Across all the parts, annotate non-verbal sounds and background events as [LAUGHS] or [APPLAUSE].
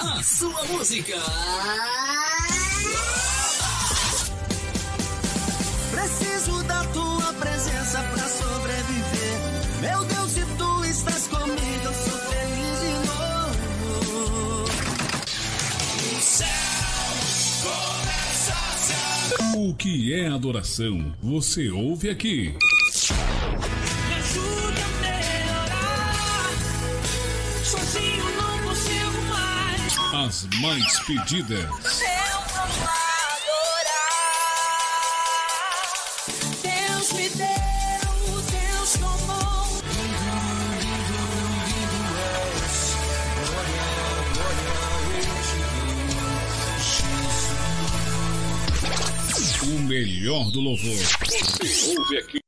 a sua música. Preciso da tua presença pra sobreviver. Meu Deus, se tu estás comigo, eu sou feliz de novo. O céu começa a se O que é adoração? Você ouve aqui. As mais pedidas. Eu vou adorar. Deus me deu, Deus tomou. O melhor do louvor. Você ouve aqui.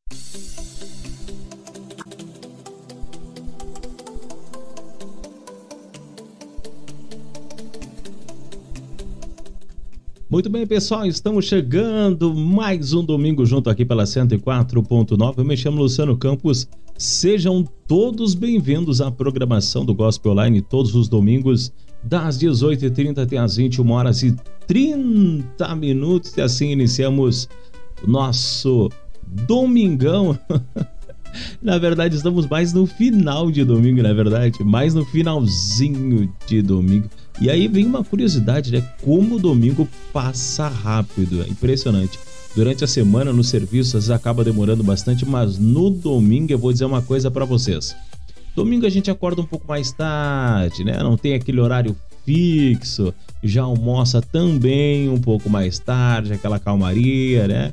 Muito bem, pessoal, estamos chegando mais um domingo junto aqui pela 104.9. Eu me chamo Luciano Campos. Sejam todos bem-vindos à programação do Gospel Online todos os domingos, das 18h30 até as 21 horas e 30 minutos. E assim iniciamos nosso domingão. [LAUGHS] na verdade, estamos mais no final de domingo, na verdade, mais no finalzinho de domingo. E aí vem uma curiosidade, né? Como o domingo passa rápido, é impressionante. Durante a semana no serviço às vezes acaba demorando bastante, mas no domingo eu vou dizer uma coisa para vocês. Domingo a gente acorda um pouco mais tarde, né? Não tem aquele horário fixo, já almoça também um pouco mais tarde, aquela calmaria, né?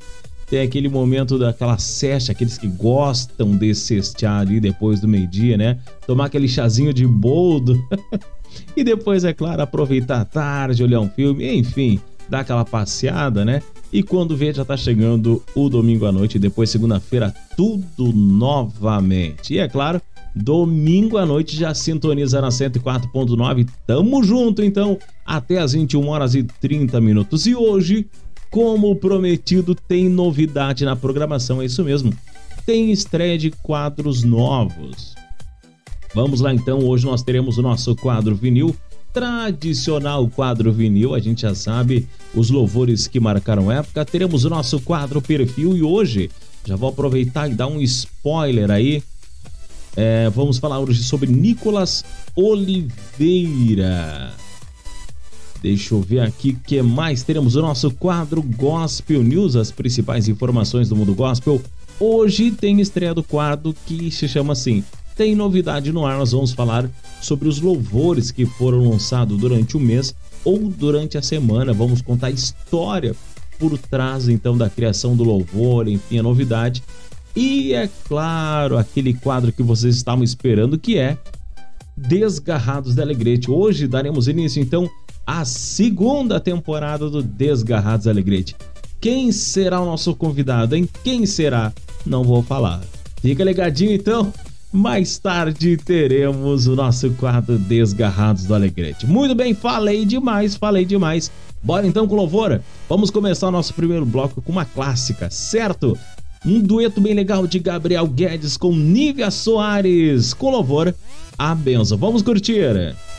Tem aquele momento daquela cesta, aqueles que gostam de cestear ali depois do meio-dia, né? Tomar aquele chazinho de boldo. [LAUGHS] e depois, é claro, aproveitar a tarde, olhar um filme, enfim, dar aquela passeada, né? E quando vê, já tá chegando o domingo à noite, e depois segunda-feira, tudo novamente. E é claro, domingo à noite já sintoniza na 104.9. Tamo junto, então, até as 21 horas e 30 minutos. E hoje, como prometido, tem novidade na programação, é isso mesmo. Tem estreia de quadros novos. Vamos lá então, hoje nós teremos o nosso quadro vinil, tradicional quadro vinil, a gente já sabe os louvores que marcaram época. Teremos o nosso quadro perfil e hoje já vou aproveitar e dar um spoiler aí. É, vamos falar hoje sobre Nicolas Oliveira. Deixa eu ver aqui o que mais. Teremos o nosso quadro Gospel News, as principais informações do mundo gospel. Hoje tem estreia do quadro que se chama assim: Tem novidade no ar. Nós vamos falar sobre os louvores que foram lançados durante o mês ou durante a semana. Vamos contar a história por trás então da criação do louvor, enfim, a novidade. E é claro, aquele quadro que vocês estavam esperando que é Desgarrados da Alegrete. Hoje daremos início então à segunda temporada do Desgarrados da Alegrete. Quem será o nosso convidado, hein? Quem será? Não vou falar. Fica ligadinho então. Mais tarde teremos o nosso quadro Desgarrados do Alegrete. Muito bem, falei demais, falei demais. Bora então com louvor? Vamos começar o nosso primeiro bloco com uma clássica, certo? Um dueto bem legal de Gabriel Guedes com Nívia Soares. Com louvor, a benção. Vamos curtir! Que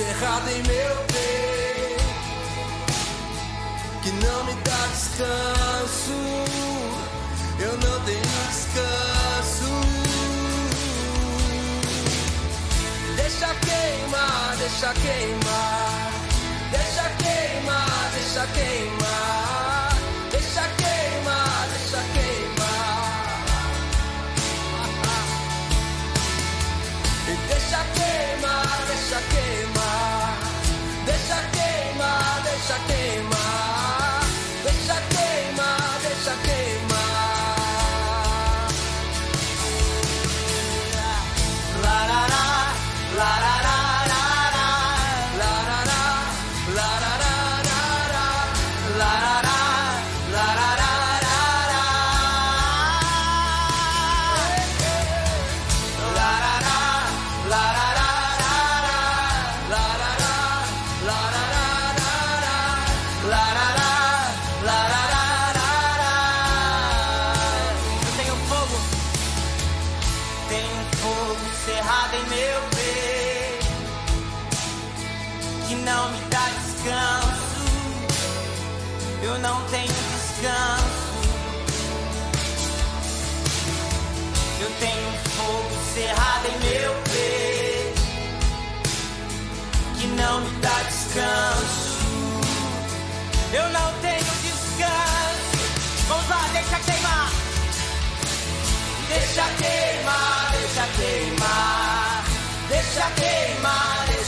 encerrado em meu peito, que não me dá descanso. Eu não tenho descanso. Deixa queimar, deixa queimar, deixa queimar, deixa queimar.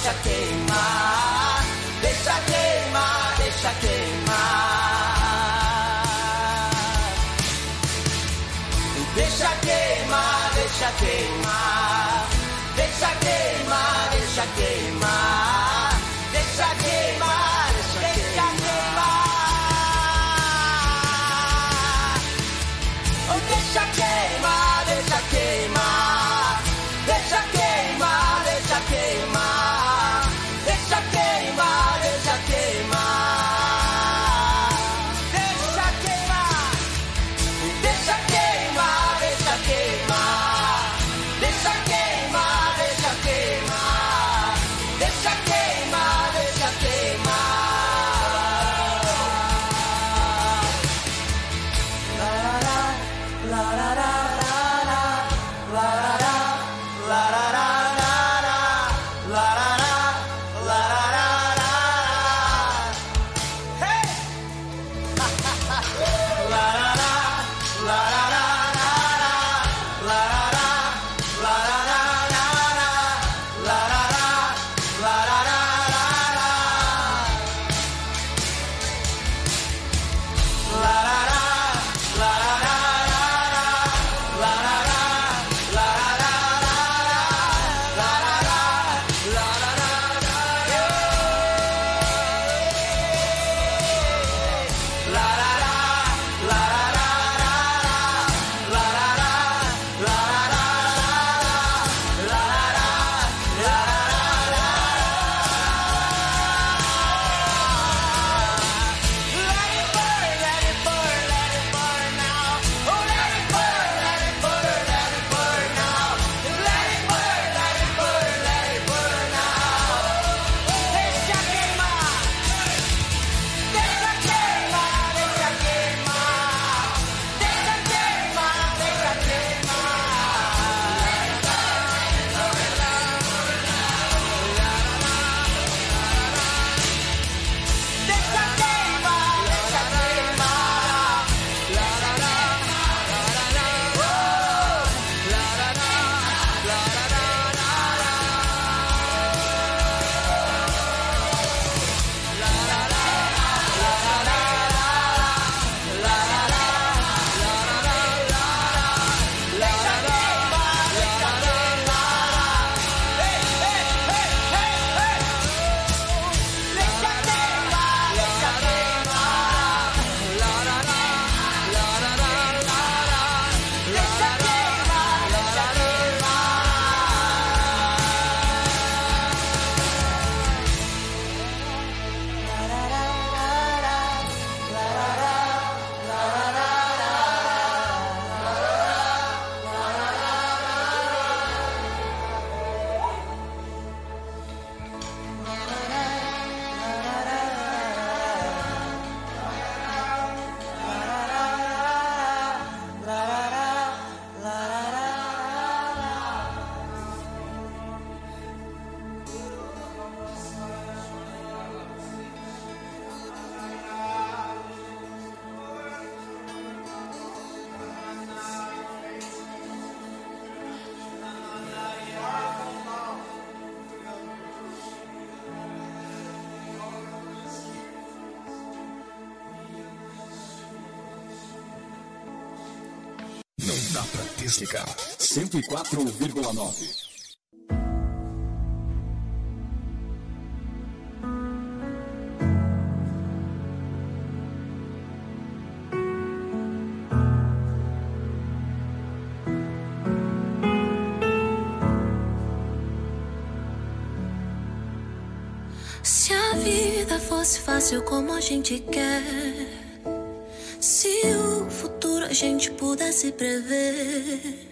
deixa queimar, deixa queimar, deixa queimar. Deixa queimar, deixa queimar, deixa queimar, deixa queimar. 104,9. Se a vida fosse fácil como a gente quer, se o futuro a gente pudesse prever,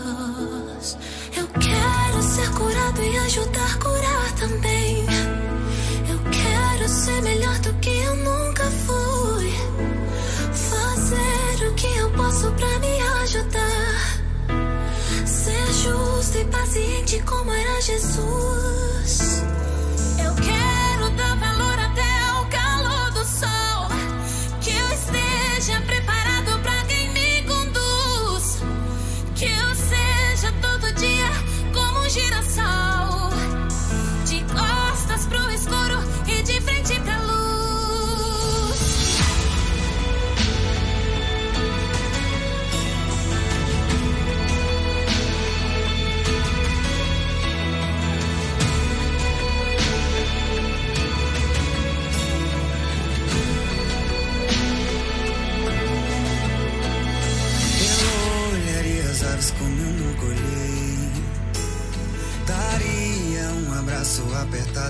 Curado e ajudar curar também. Eu quero ser melhor do que eu nunca fui. Fazer o que eu posso pra me ajudar. Ser justo e paciente como era Jesus.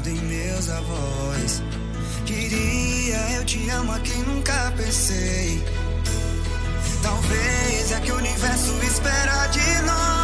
Em meus avós. Queria eu te amo a quem nunca pensei. Talvez é que o universo espera de nós.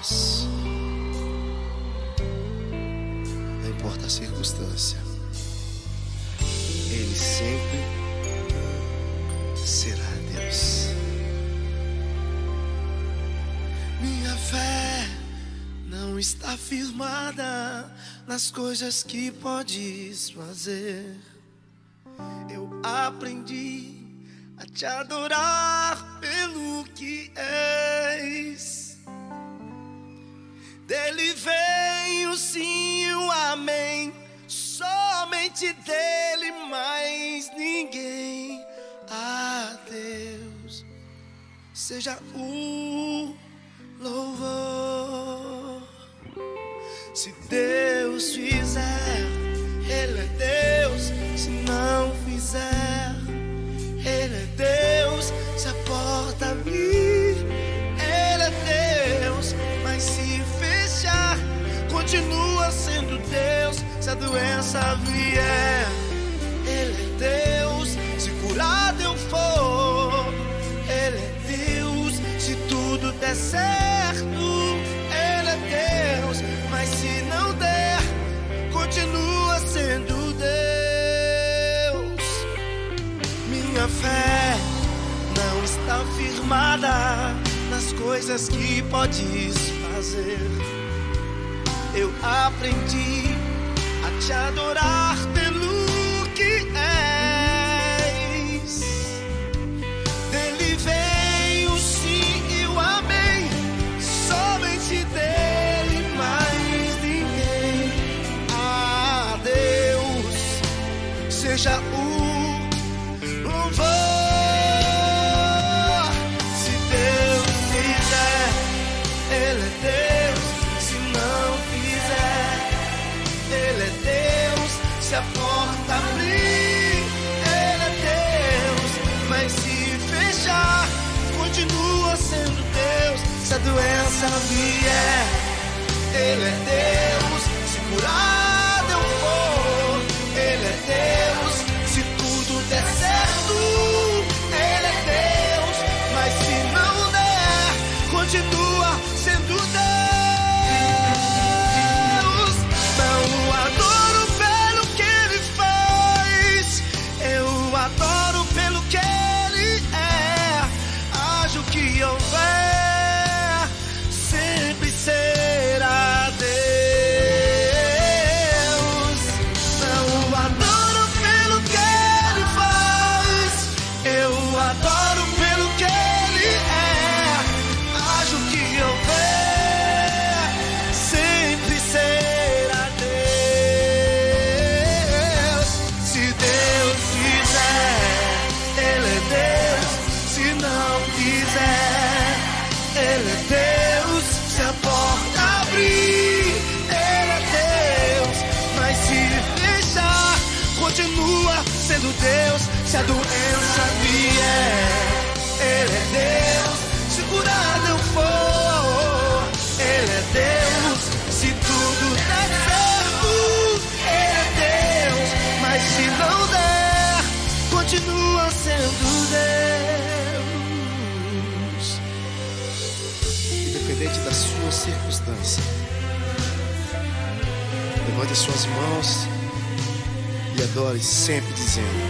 Deus. Não importa a circunstância, Ele sempre será Deus. Minha fé não está firmada nas coisas que podes fazer. Eu aprendi a te adorar pelo que és. Dele vem o sim o amém. Somente dele, mais ninguém. A Deus seja o louvor. Se Deus fizer, Ele é Deus. Se não fizer, Ele é Deus. Se a porta abrir, Ele é Deus. Mas se continua sendo Deus. Se a doença vier, Ele é Deus. Se curado eu for, Ele é Deus. Se tudo der certo, Ele é Deus. Mas se não der, continua sendo Deus. Minha fé não está firmada nas coisas que podes fazer eu aprendi a te adorar pelo que és. Dele veio sim, e o amei, somente dele, mais ninguém. A Deus seja o Él es mãos e adore sempre dizendo: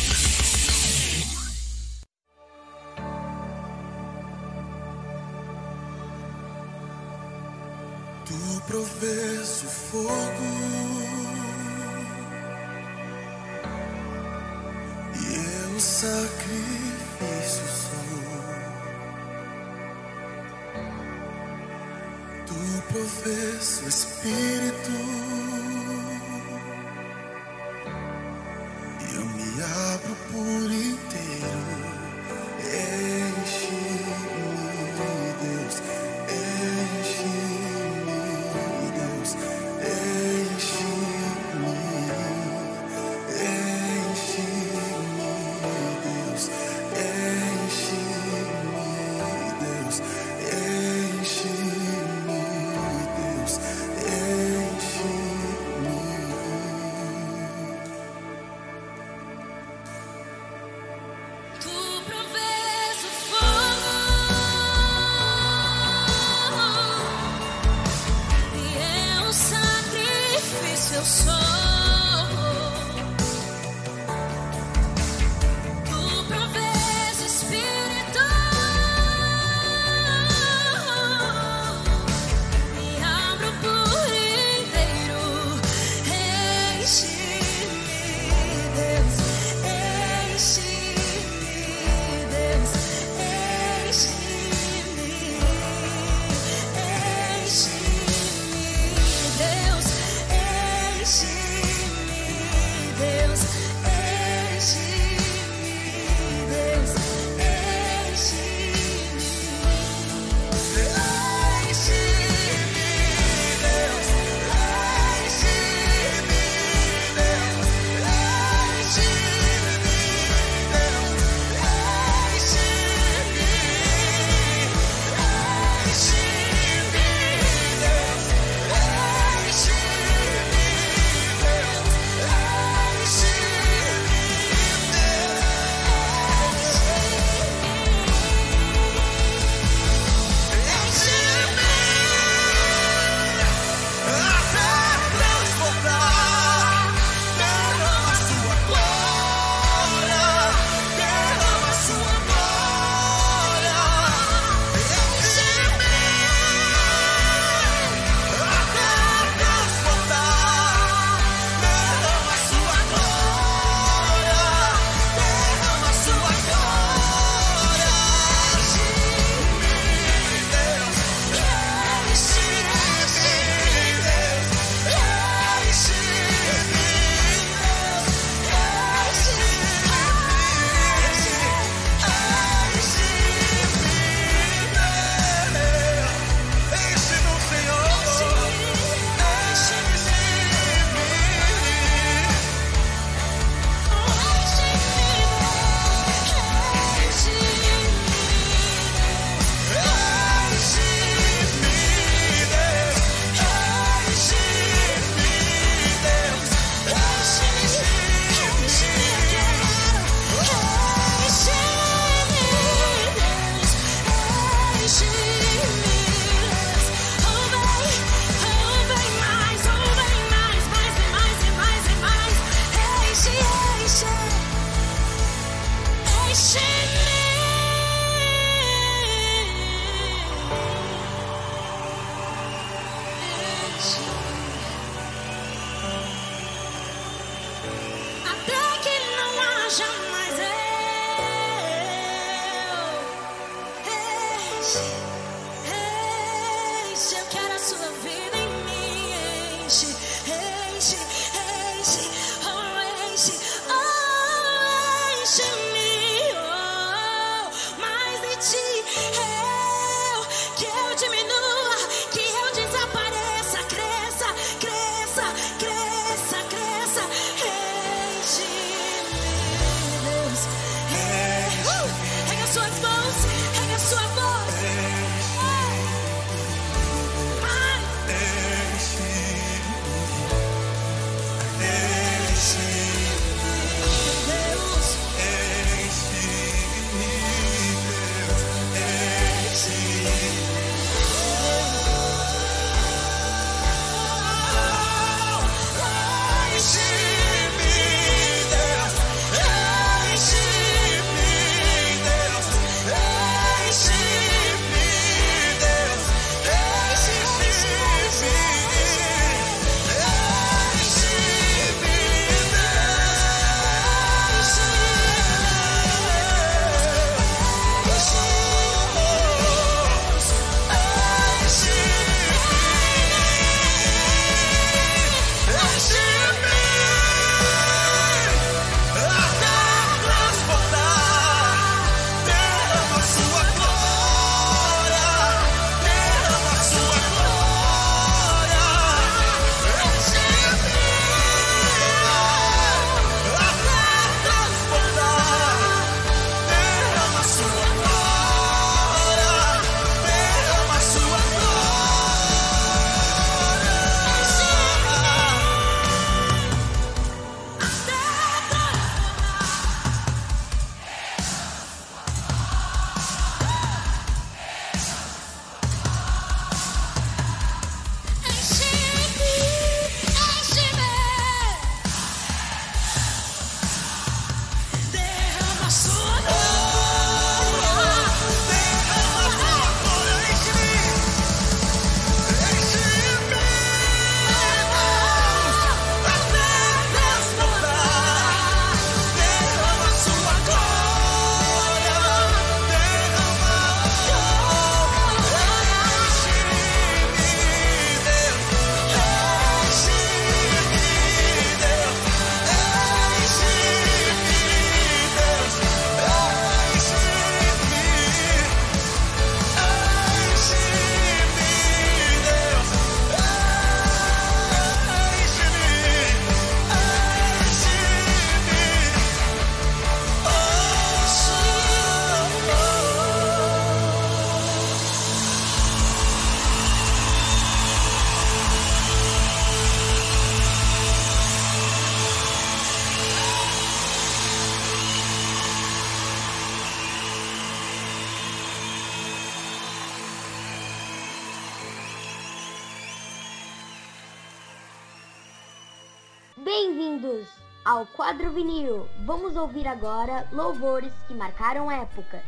Vinil. Vamos ouvir agora louvores que marcaram época.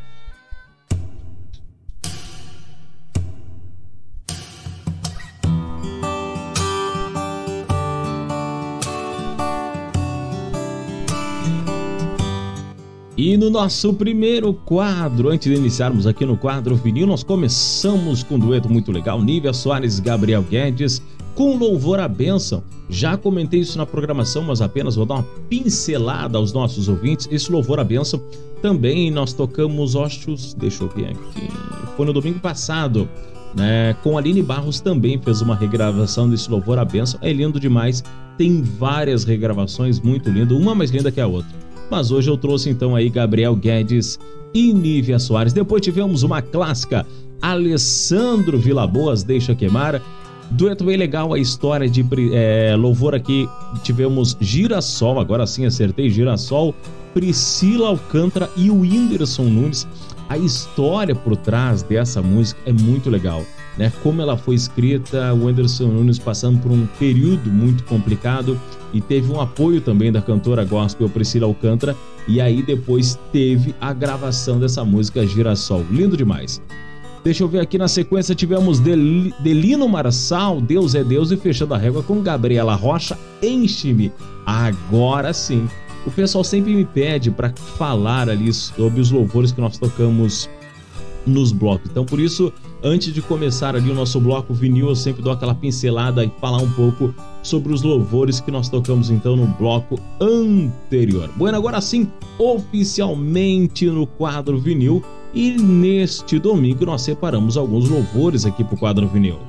E no nosso primeiro quadro, antes de iniciarmos aqui no quadro vinil, nós começamos com um dueto muito legal, Nívia Soares e Gabriel Guedes, com louvor à bênção. Já comentei isso na programação, mas apenas vou dar uma pincelada aos nossos ouvintes. Esse louvor à bênção também nós tocamos Ostos, deixa eu ver aqui, foi no domingo passado, né? Com Aline Barros também fez uma regravação desse louvor à bênção. É lindo demais, tem várias regravações muito lindas, uma mais linda que a outra. Mas hoje eu trouxe então aí Gabriel Guedes e Nívia Soares. Depois tivemos uma clássica, Alessandro Vilaboas Deixa Queimar. Dueto bem legal, a história de é, louvor aqui. Tivemos Girassol, agora sim acertei, Girassol, Priscila Alcântara e o Whindersson Nunes. A história por trás dessa música é muito legal. Né? Como ela foi escrita, o Whindersson Nunes passando por um período muito complicado e teve um apoio também da cantora gospel Priscila Alcântara e aí depois teve a gravação dessa música Girassol. Lindo demais. Deixa eu ver aqui na sequência tivemos Del Delino Marçal, Deus é Deus e fechando a régua com Gabriela Rocha, Enche-me. Agora sim. O pessoal sempre me pede para falar ali sobre os louvores que nós tocamos nos blocos. Então, por isso, antes de começar ali o nosso bloco vinil, eu sempre dou aquela pincelada e falar um pouco sobre os louvores que nós tocamos então no bloco anterior. Bueno, agora sim, oficialmente no quadro vinil e neste domingo nós separamos alguns louvores aqui para o quadro vinil.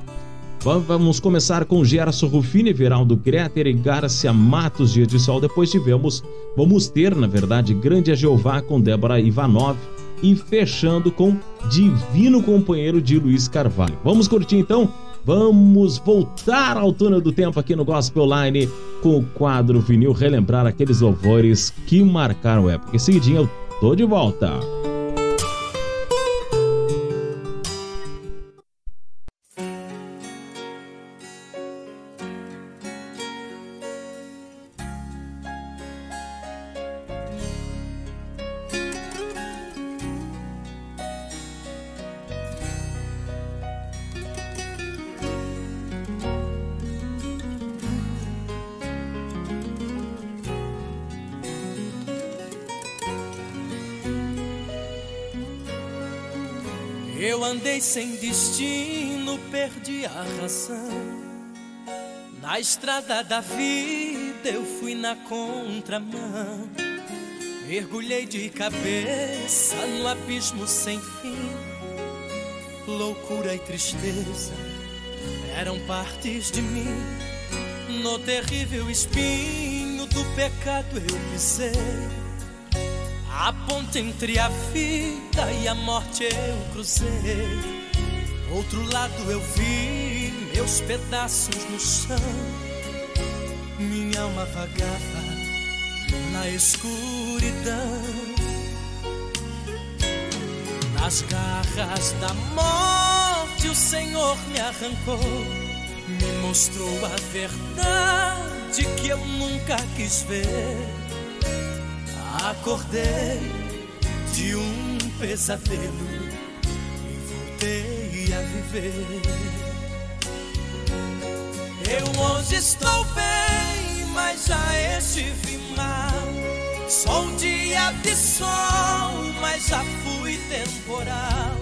Vamos começar com Gerson Rufini, Veraldo Greter e Garcia Matos, Dia de Sol. Depois tivemos, vamos ter, na verdade, Grande a Jeová com Débora Ivanov e fechando com Divino Companheiro de Luiz Carvalho. Vamos curtir então? Vamos voltar ao túnel do tempo aqui no Gospel Line com o quadro vinil, relembrar aqueles louvores que marcaram a época. Em seguidinho eu tô de volta. Razão. Na estrada da vida eu fui na contramão. Mergulhei de cabeça no abismo sem fim. Loucura e tristeza eram partes de mim. No terrível espinho do pecado eu pisei. A ponte entre a vida e a morte eu cruzei. Outro lado eu vi meus pedaços no chão. Minha alma vagava na escuridão. Nas garras da morte o Senhor me arrancou. Me mostrou a verdade que eu nunca quis ver. Acordei de um pesadelo e voltei a viver. Eu hoje estou bem, mas já estive mal. Sou um dia de sol, mas já fui temporal.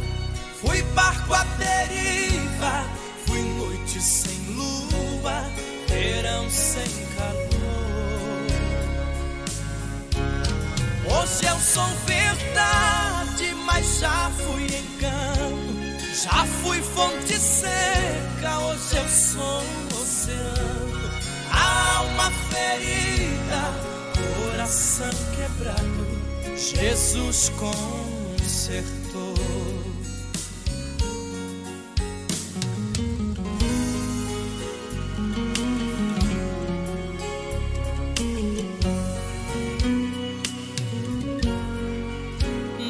Fui barco à deriva, fui noite sem lua, verão sem calor. Hoje eu sou verdade, mas já fui engano. Já fui fonte seca, hoje eu sou oceano. Alma ferida, coração quebrado, Jesus consertou.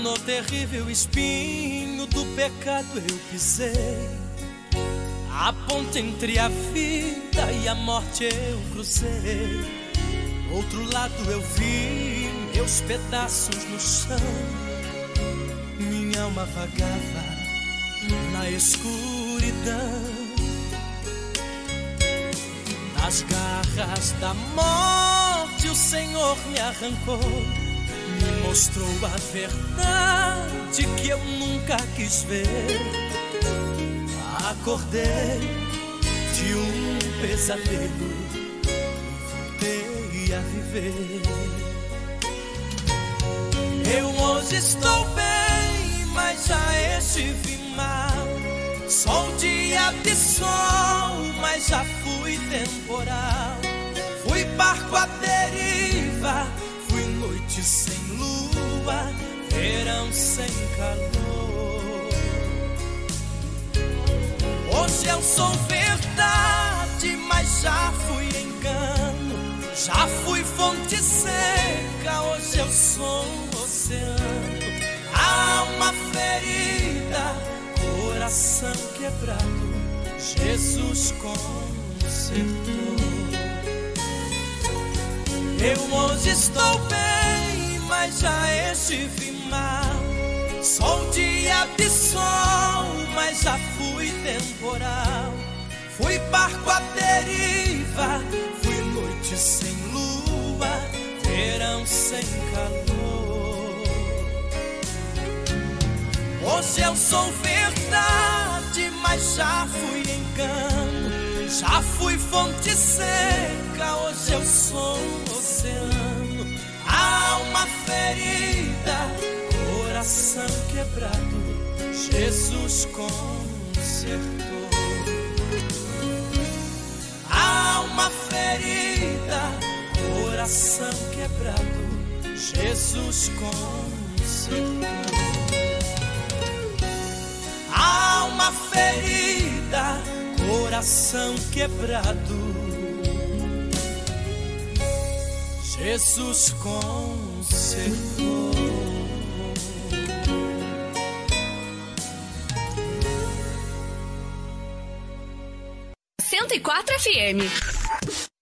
No terrível espinho do pecado eu pisei. A ponte entre a vida e a morte eu cruzei. outro lado eu vi meus pedaços no chão. Minha alma vagava na escuridão. Nas garras da morte o Senhor me arrancou. Me mostrou a verdade que eu nunca quis ver. Acordei de um pesadelo voltei a viver. Eu hoje estou bem, mas já estive mal. Sou dia de sol, mas já fui temporal. Fui barco à deriva, fui noite sem lua, verão sem calor. Hoje eu sou verdade, mas já fui engano. Já fui fonte seca, hoje eu sou um oceano. Alma ferida, coração quebrado, Jesus consertou. Eu hoje estou bem, mas já estive mal. Sou dia de sol, mas já fui temporal. Fui barco à deriva, fui noite sem lua, verão sem calor. Hoje eu sou verdade, mas já fui engano. Já fui fonte seca, hoje eu sou um oceano. Alma ferida, coração quebrado, Jesus consertou. Alma ferida, coração quebrado, Jesus consertou. Alma ferida, coração quebrado, Jesus consertou. 104 FM.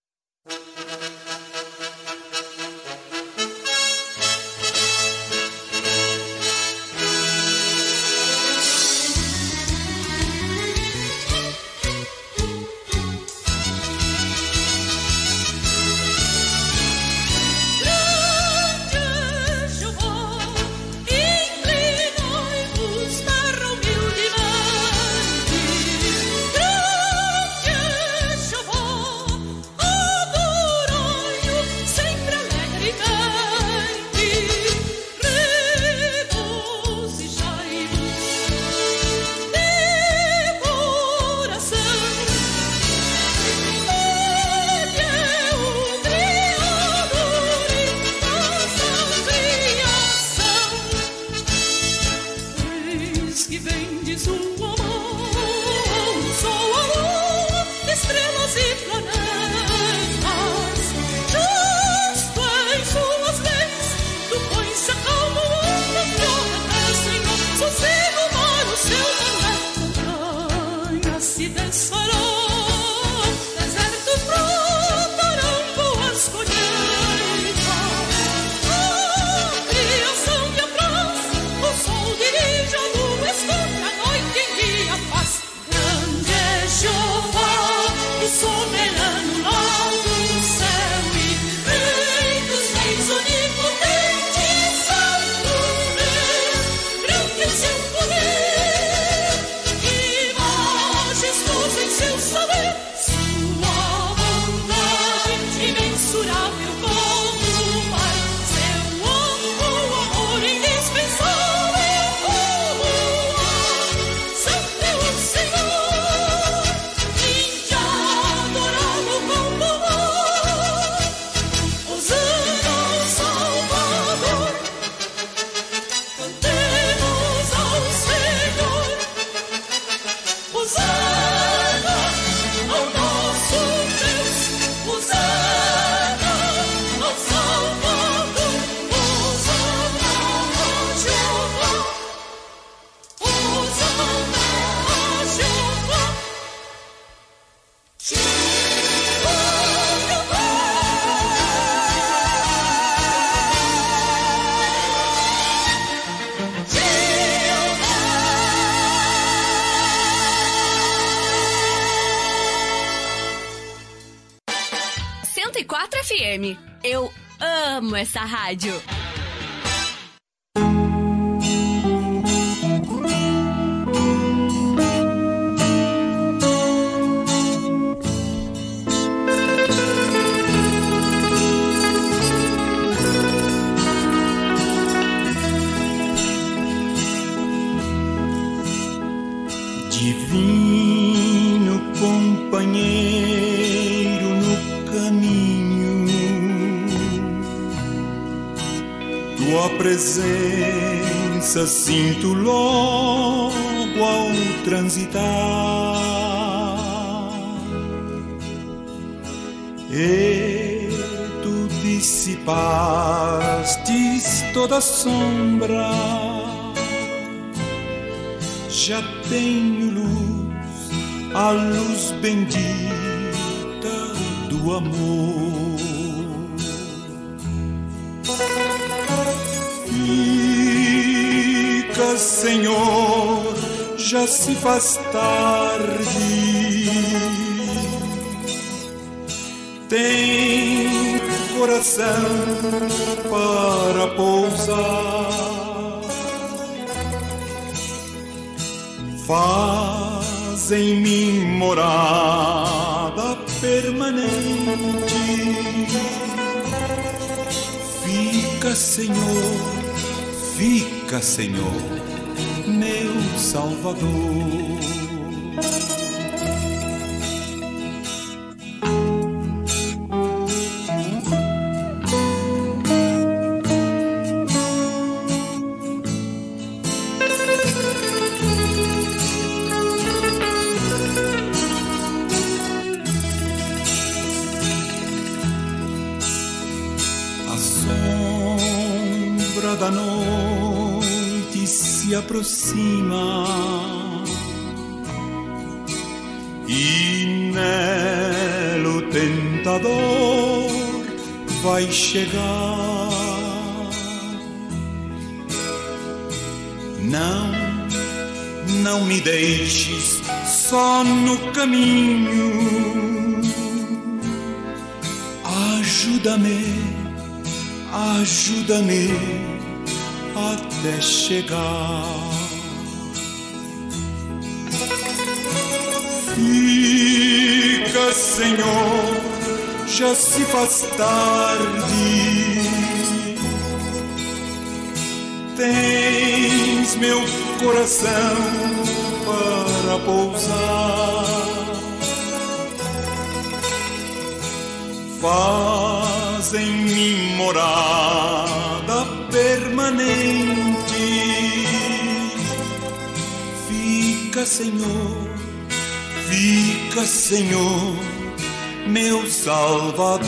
Sombra já tenho luz, a luz bendita do amor. Fica, Senhor, já se faz tarde. Tem coração para pousar. Em mim morada permanente. Fica, Senhor, fica, Senhor, meu Salvador. Aproxima e nelo tentador vai chegar. Não, não me deixes só no caminho. Ajuda-me, ajuda-me até chegar. Senhor, já se faz tarde. Tens meu coração para pousar. Faz em mim morada permanente. Fica, Senhor, fica, Senhor, meu Salvador.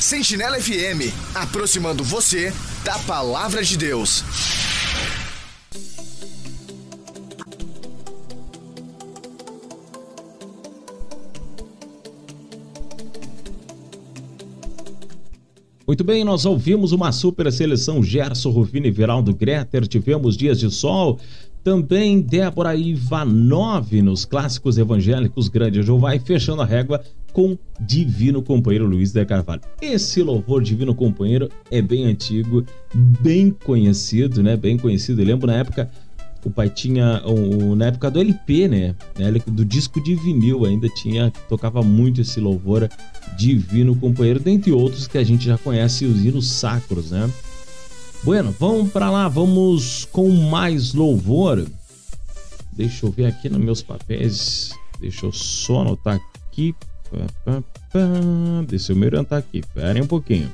Sentinela FM, aproximando você da palavra de Deus. Muito bem, nós ouvimos uma super seleção Gerson Rufino e Veraldo Greter, tivemos dias de sol, também Débora Ivanov nos clássicos evangélicos Grande Jeová e fechando a régua com Divino Companheiro Luiz de Carvalho. Esse louvor Divino Companheiro é bem antigo, bem conhecido, né? Bem conhecido. Eu lembro na época o pai tinha o, na época do LP, né? Do disco de vinil ainda tinha tocava muito esse louvor Divino Companheiro, dentre outros que a gente já conhece os hinos sacros, né? Bueno, vamos para lá, vamos com mais louvor. Deixa eu ver aqui nos meus papéis. Deixa eu só anotar aqui. Deixa eu me orientar aqui. Esperem um pouquinho.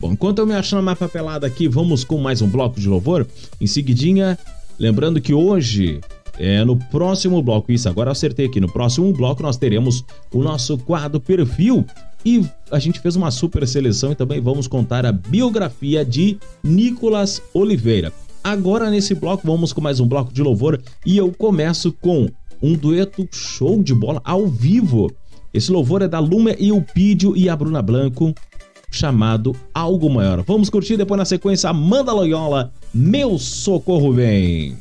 Bom, enquanto eu me achando mais papelada aqui, vamos com mais um bloco de louvor. Em seguidinha, lembrando que hoje é no próximo bloco, isso agora eu acertei aqui, no próximo bloco nós teremos o nosso quadro perfil e a gente fez uma super seleção e também vamos contar a biografia de Nicolas Oliveira. Agora nesse bloco vamos com mais um bloco de louvor e eu começo com um dueto show de bola ao vivo. Esse louvor é da Luma e o Pídio e a Bruna Blanco, chamado Algo Maior. Vamos curtir depois na sequência Amanda Loyola, Meu Socorro Vem.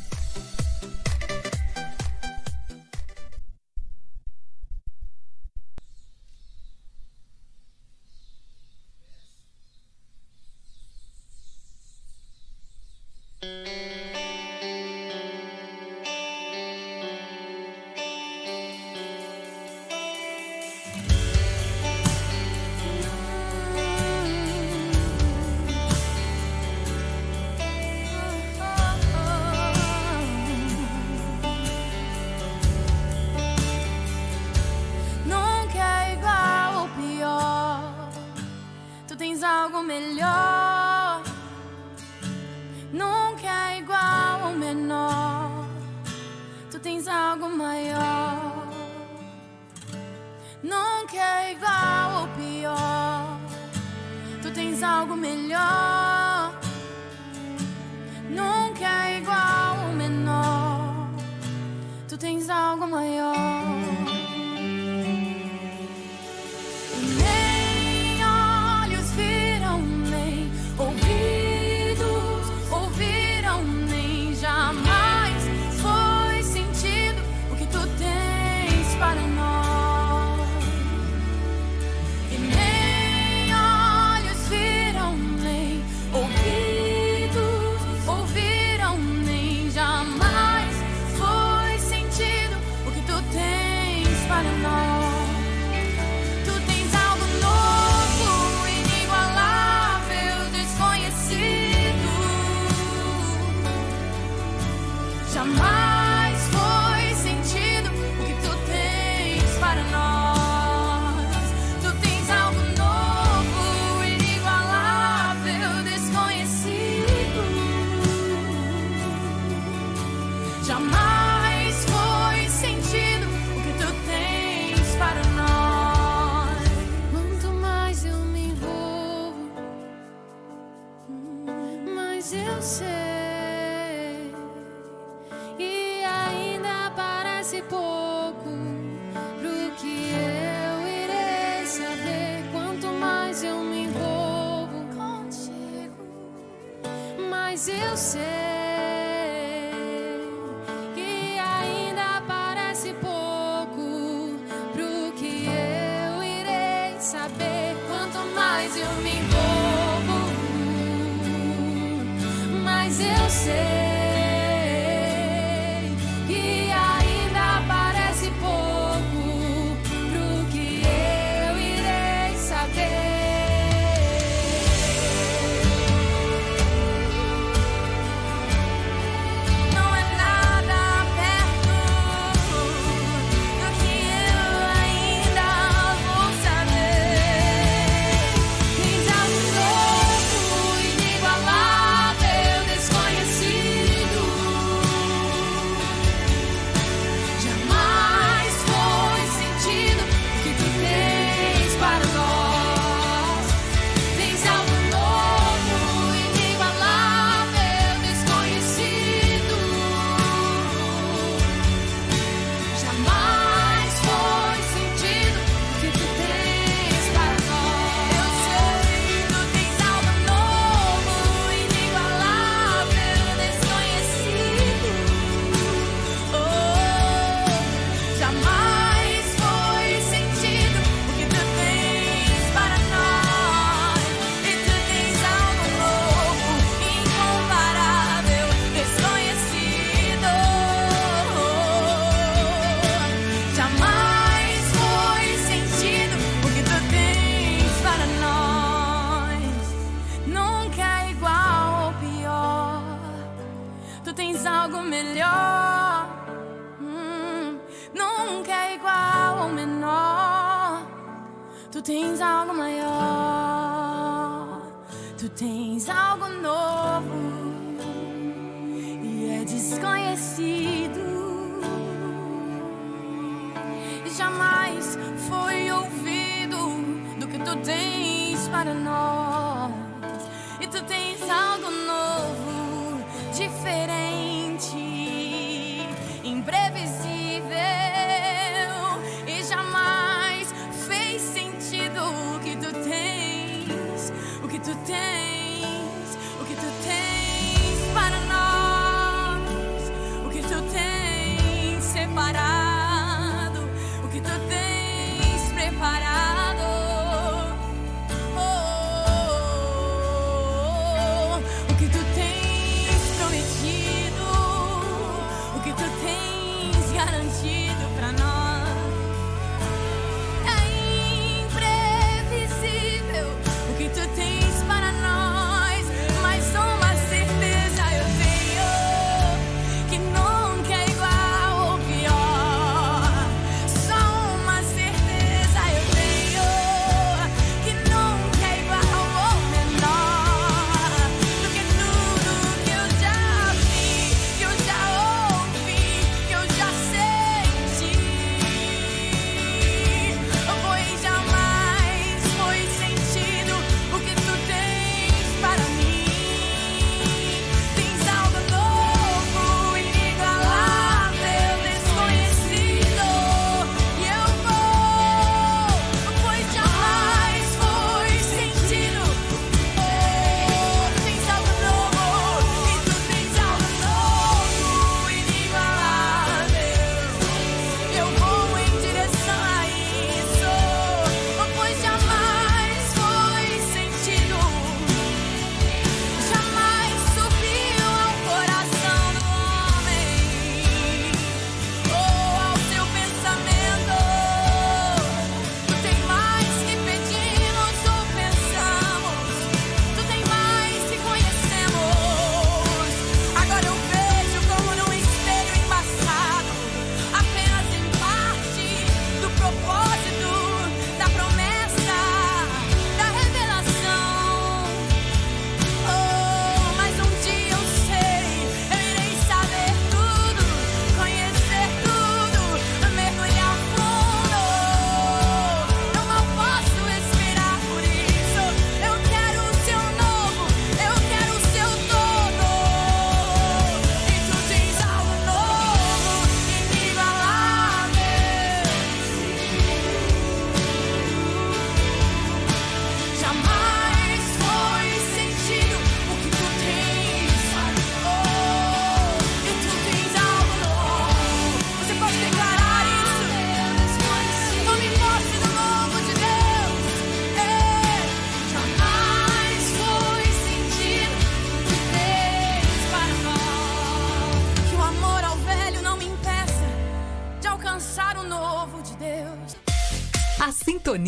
Tens para nós.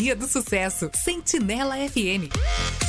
Sintonia do Sucesso, Sentinela FM.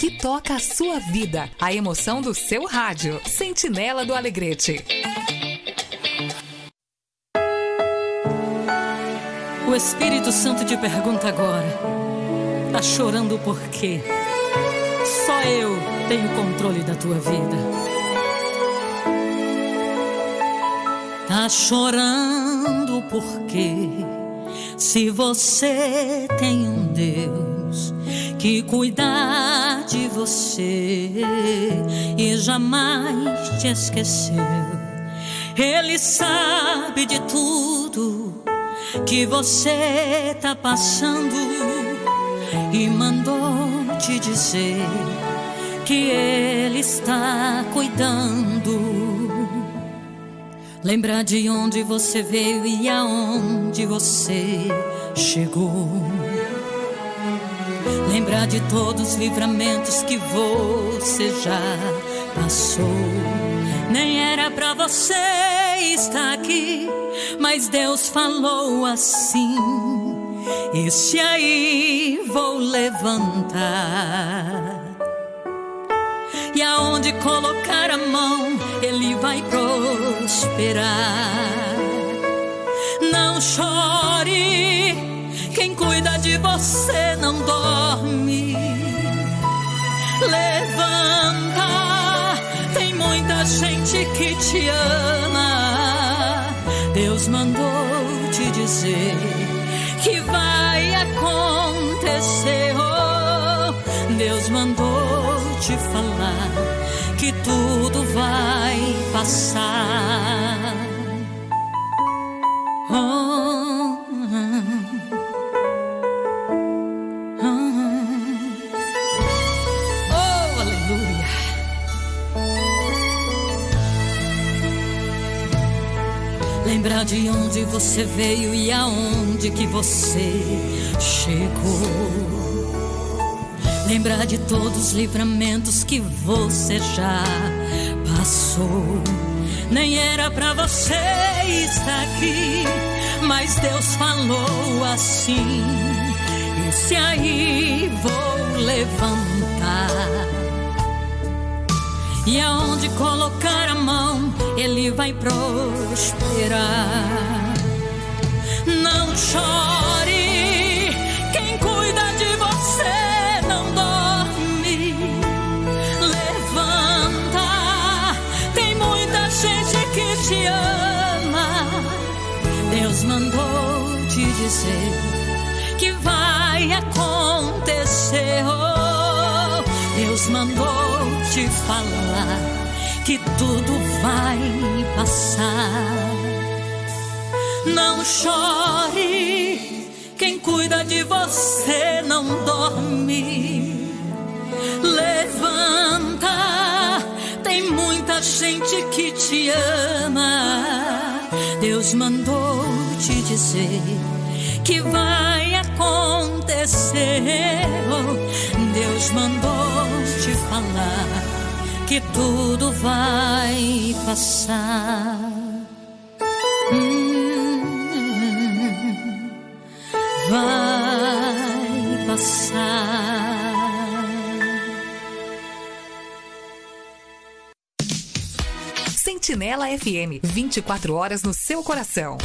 que toca a sua vida, a emoção do seu rádio. Sentinela do Alegrete. O Espírito Santo te pergunta agora: tá chorando por quê? Só eu tenho controle da tua vida. Tá chorando por quê? Se você tem um Deus que cuidar de você e jamais te esqueceu. Ele sabe de tudo que você tá passando e mandou te dizer que ele está cuidando. Lembrar de onde você veio e aonde você chegou. Lembrar de todos os livramentos que você já passou. Nem era pra você estar aqui, mas Deus falou assim. Esse aí vou levantar. E aonde colocar a mão, ele vai prosperar. Não chore, quem cuida de você não dorme. Levanta, tem muita gente que te ama. Deus mandou te dizer que vai acontecer. Oh, Deus mandou te falar que tudo vai passar. Oh, De onde você veio e aonde que você chegou. Lembrar de todos os livramentos que você já passou. Nem era pra você estar aqui, mas Deus falou assim. Esse aí vou levantar. E aonde colocar a mão, ele vai prosperar. Não chore, quem cuida de você não dorme. Levanta, tem muita gente que te ama. Deus mandou te dizer que vai acontecer. Oh, Deus mandou te falar que tudo vai passar. Não chore, quem cuida de você não dorme. Levanta, tem muita gente que te ama. Deus mandou te dizer que vai acontecer. Deus mandou falar que tudo vai passar. Hum, vai passar. Sentinela FM, 24 horas no seu coração.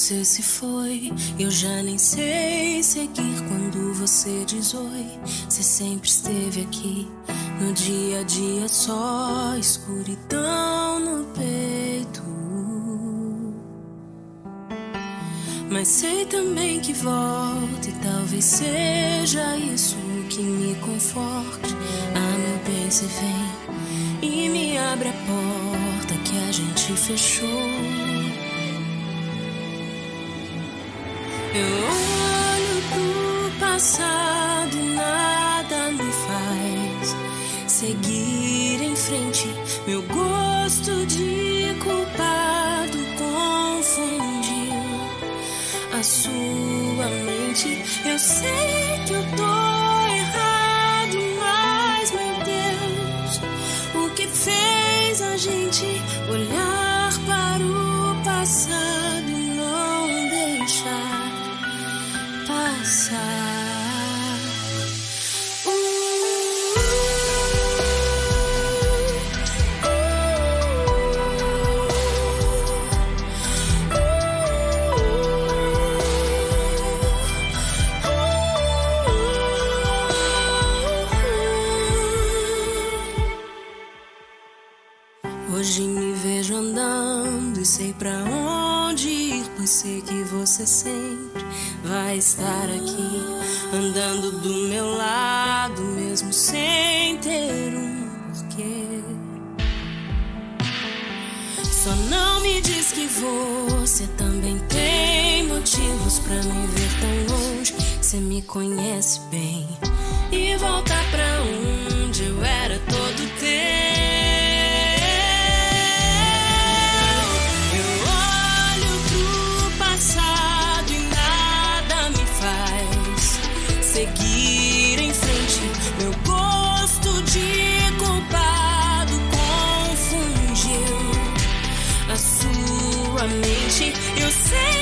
Você se foi, eu já nem sei seguir quando você diz oi. Você sempre esteve aqui, no dia a dia só escuridão no peito. Mas sei também que volta e talvez seja isso que me conforte. Ah, meu bem, você vem e me abre a porta que a gente fechou. Eu olho pro passado, nada me faz seguir em frente. Meu gosto de culpado confundiu a sua mente. Eu sei que eu tô estar aqui, andando do meu lado, mesmo sem ter um porquê. Só não me diz que você também tem motivos pra me ver tão longe. Você me conhece bem e volta pra mente. Eu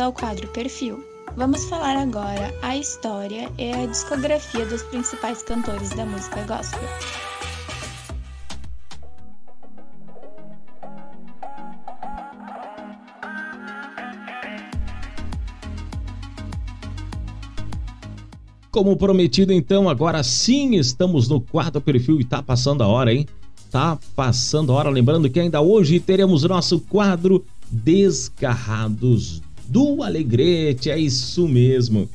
ao quadro Perfil. Vamos falar agora a história e a discografia dos principais cantores da música gospel. Como prometido, então, agora sim estamos no quarto perfil e tá passando a hora, hein? Tá passando a hora. Lembrando que ainda hoje teremos nosso quadro Desgarrados do Alegrete. É isso mesmo.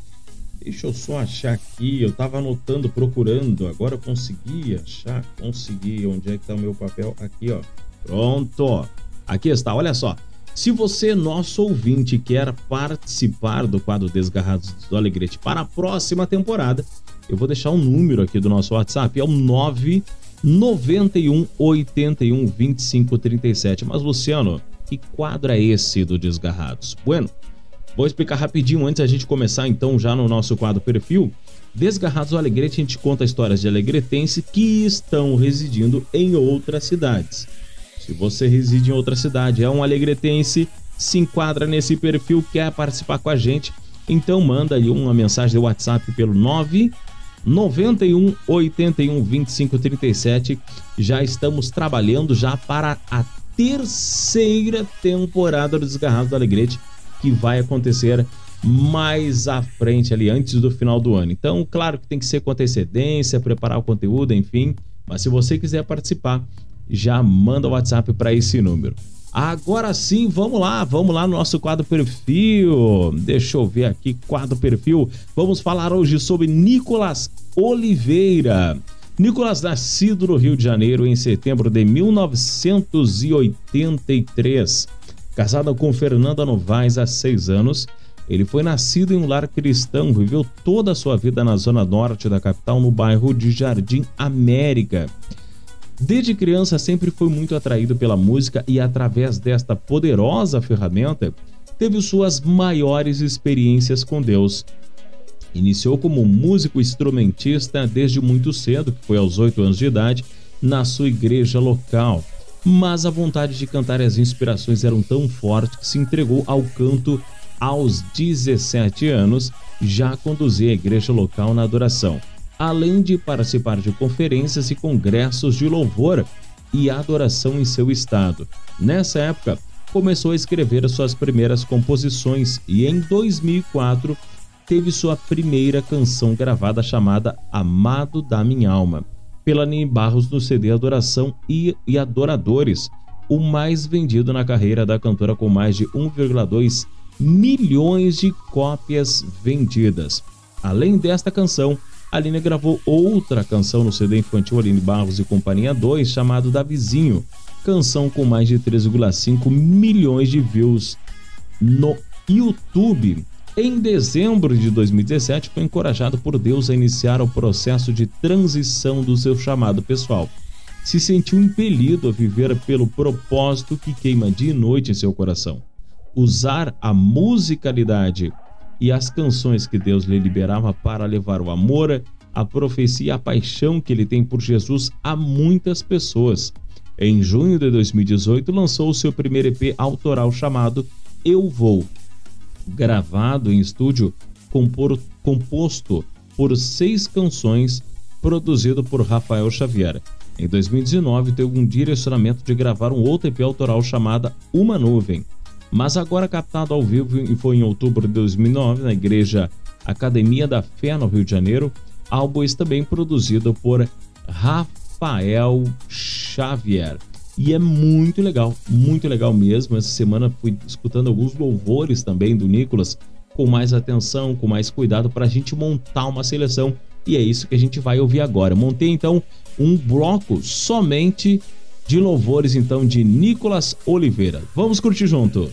Deixa eu só achar aqui. Eu tava anotando, procurando. Agora eu consegui achar. Consegui. Onde é que tá o meu papel? Aqui, ó. Pronto. Aqui está. Olha só. Se você, nosso ouvinte, quer participar do quadro Desgarrados do Alegrete para a próxima temporada, eu vou deixar um número aqui do nosso WhatsApp, é o 991 81 25 37. Mas, Luciano, que quadro é esse do Desgarrados? Bueno, vou explicar rapidinho antes a gente começar então já no nosso quadro perfil. Desgarrados do Alegrete, a gente conta histórias de alegretense que estão residindo em outras cidades. Se você reside em outra cidade, é um alegretense, se enquadra nesse perfil, quer participar com a gente, então manda ali uma mensagem de WhatsApp pelo 9 91 81 25 37. Já estamos trabalhando já para a terceira temporada do Desgarrado do Alegrete, que vai acontecer mais à frente ali, antes do final do ano. Então, claro que tem que ser com antecedência, preparar o conteúdo, enfim. Mas se você quiser participar, já manda o WhatsApp para esse número. Agora sim, vamos lá, vamos lá no nosso quadro perfil. Deixa eu ver aqui, quadro perfil. Vamos falar hoje sobre Nicolas Oliveira. Nicolas, nascido no Rio de Janeiro em setembro de 1983, casado com Fernanda Novaes há seis anos. Ele foi nascido em um lar cristão, viveu toda a sua vida na zona norte da capital, no bairro de Jardim América. Desde criança sempre foi muito atraído pela música e através desta poderosa ferramenta teve suas maiores experiências com Deus. Iniciou como músico instrumentista desde muito cedo, que foi aos 8 anos de idade, na sua igreja local. Mas a vontade de cantar e as inspirações eram tão fortes que se entregou ao canto aos 17 anos, já conduzia a igreja local na adoração além de participar de conferências e congressos de louvor e adoração em seu estado. Nessa época, começou a escrever suas primeiras composições e em 2004 teve sua primeira canção gravada chamada Amado da Minha Alma, pela Nini Barros no CD Adoração e, e Adoradores, o mais vendido na carreira da cantora com mais de 1,2 milhões de cópias vendidas. Além desta canção, Aline gravou outra canção no CD infantil Aline Barros e Companhia 2, chamado Da Vizinho, canção com mais de 3,5 milhões de views no YouTube. Em dezembro de 2017, foi encorajado por Deus a iniciar o processo de transição do seu chamado pessoal. se sentiu impelido a viver pelo propósito que queima dia e noite em seu coração. Usar a musicalidade e as canções que Deus lhe liberava para levar o amor, a profecia e a paixão que ele tem por Jesus a muitas pessoas. Em junho de 2018, lançou o seu primeiro EP autoral chamado Eu Vou, gravado em estúdio, compor- composto por seis canções, produzido por Rafael Xavier. Em 2019, teve um direcionamento de gravar um outro EP autoral chamado Uma Nuvem, mas agora captado ao vivo e foi em outubro de 2009 na igreja Academia da Fé no Rio de Janeiro. Álbum também produzido por Rafael Xavier. E é muito legal, muito legal mesmo. Essa semana fui escutando alguns louvores também do Nicolas com mais atenção, com mais cuidado para a gente montar uma seleção. E é isso que a gente vai ouvir agora. Montei então um bloco somente de louvores então de Nicolas Oliveira. Vamos curtir junto.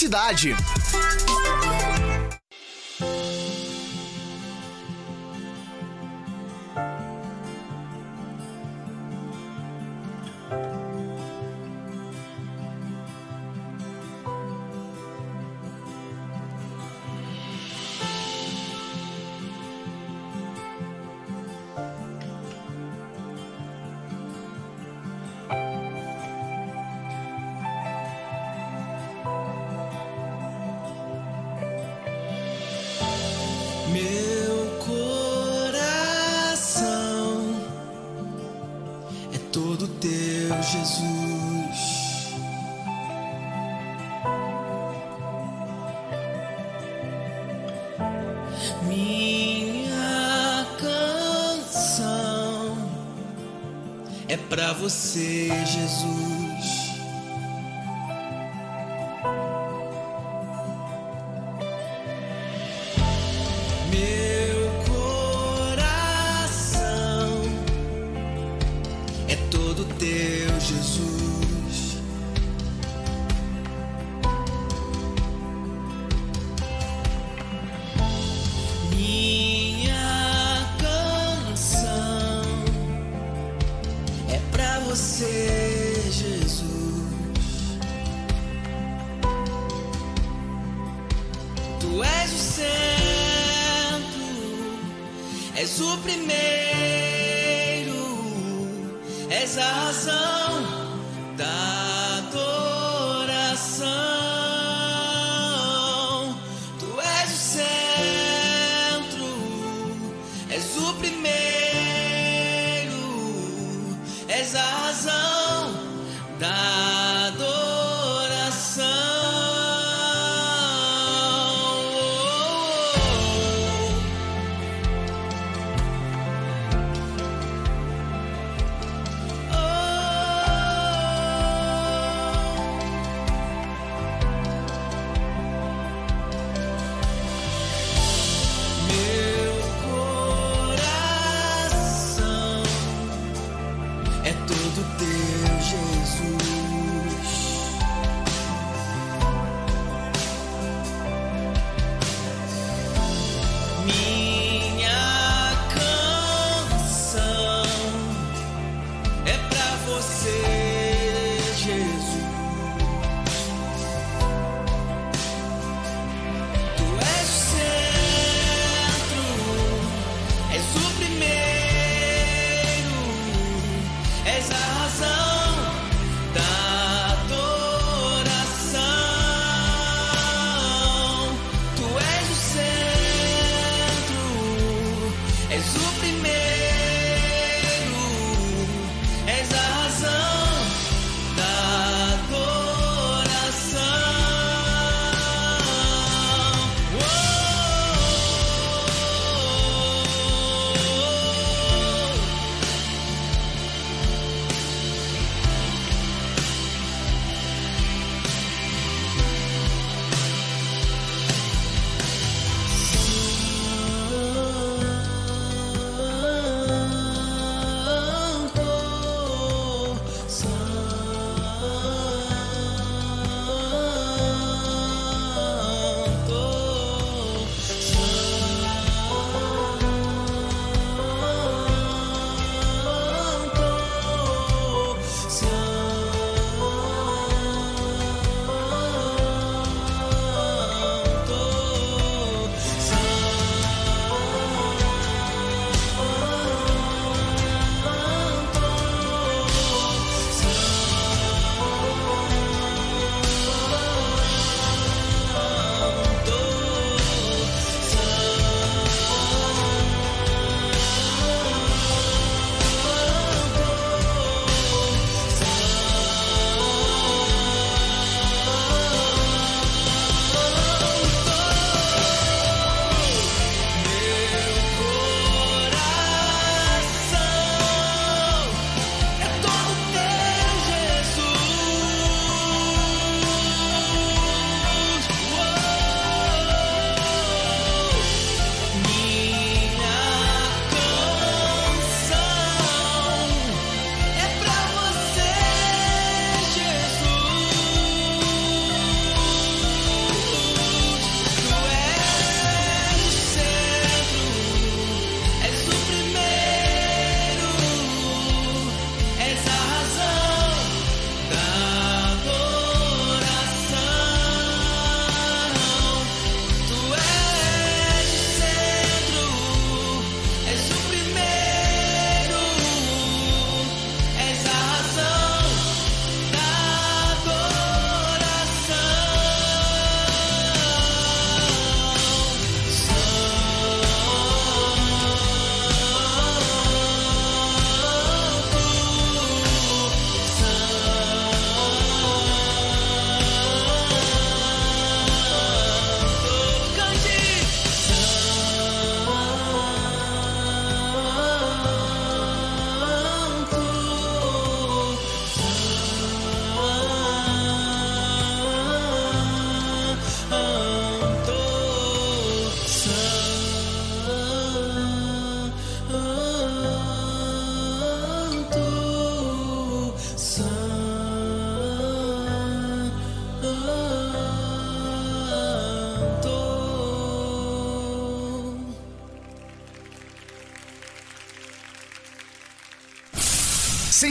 Cidade. Você,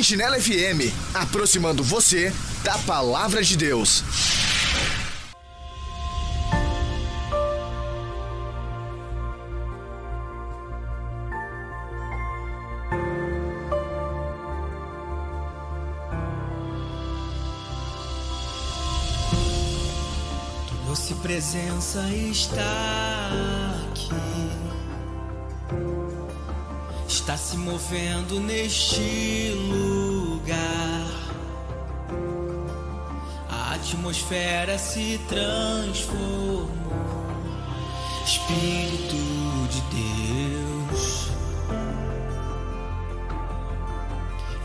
Sentinela FM, aproximando você da palavra de Deus. Doce presença está aqui. Está se movendo neste lugar. Atmosfera se transformou. Espírito de Deus.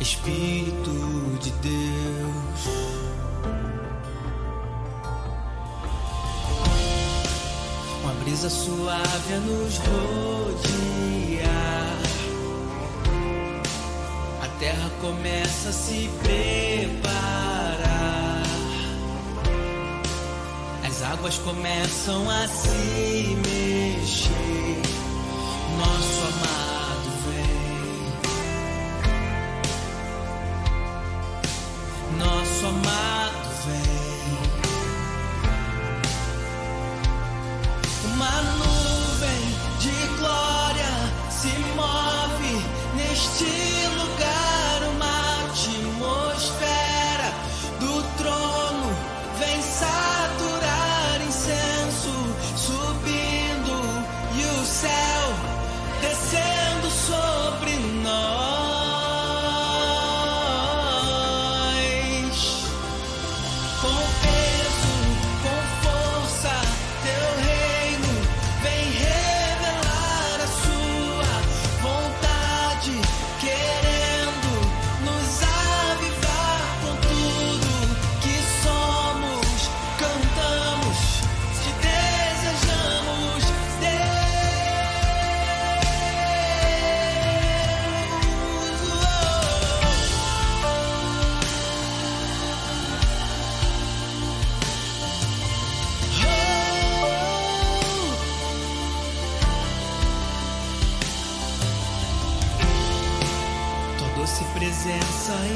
Espírito de Deus. Uma brisa suave a nos rodear. A terra começa a se preparar. Águas começam a se mexer.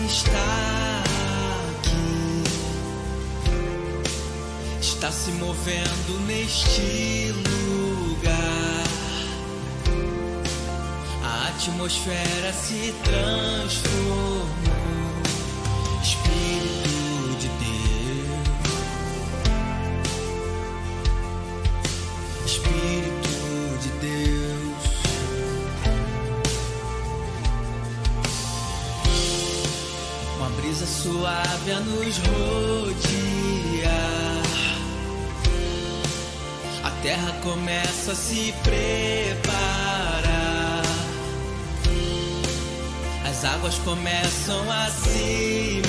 Está aqui. Está se movendo neste lugar. A atmosfera se transformou. Começa a se preparar. As águas começam a se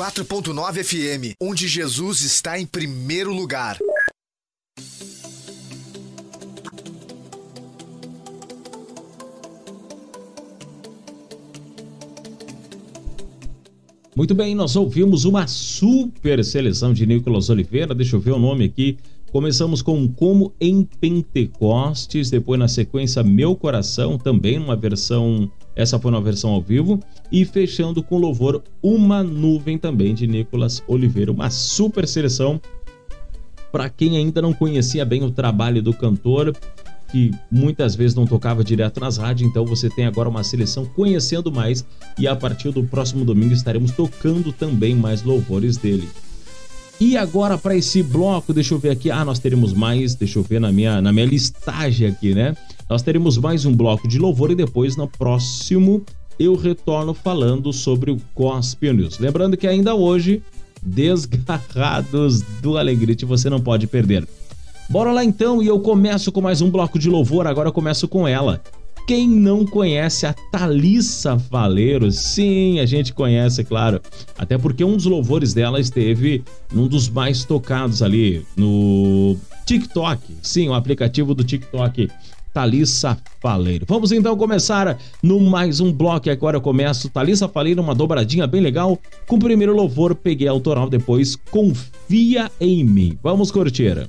104.9 FM, onde Jesus está em primeiro lugar. Muito bem, nós ouvimos uma super seleção de Nicolas Oliveira. Deixa eu ver o nome aqui. Começamos com Como em Pentecostes, depois na sequência Meu Coração, também uma versão, essa foi uma versão ao vivo, e fechando com louvor Uma Nuvem também de Nicolas Oliveira. Uma super seleção para quem ainda não conhecia bem o trabalho do cantor, que muitas vezes não tocava direto nas rádios, então você tem agora uma seleção conhecendo mais e a partir do próximo domingo estaremos tocando também mais louvores dele. E agora para esse bloco, deixa eu ver aqui, ah, nós teremos mais, deixa eu ver na minha na minha listagem aqui, né? Nós teremos mais um bloco de louvor e depois no próximo eu retorno falando sobre o Gospel News. Lembrando que ainda hoje Desgarrados do Alegrete você não pode perder. Bora lá então e eu começo com mais um bloco de louvor. Agora eu começo com ela. Quem não conhece a Thalissa Valeiro? Sim, a gente conhece, claro. Até porque um dos louvores dela esteve num dos mais tocados ali no TikTok. Sim, o aplicativo do TikTok. Thalissa Faleiro. Vamos então começar no mais um bloco. Agora eu começo. Thalissa Faleiro, uma dobradinha bem legal. Com o primeiro louvor, peguei autoral. Depois, Confia em mim. Vamos curtir.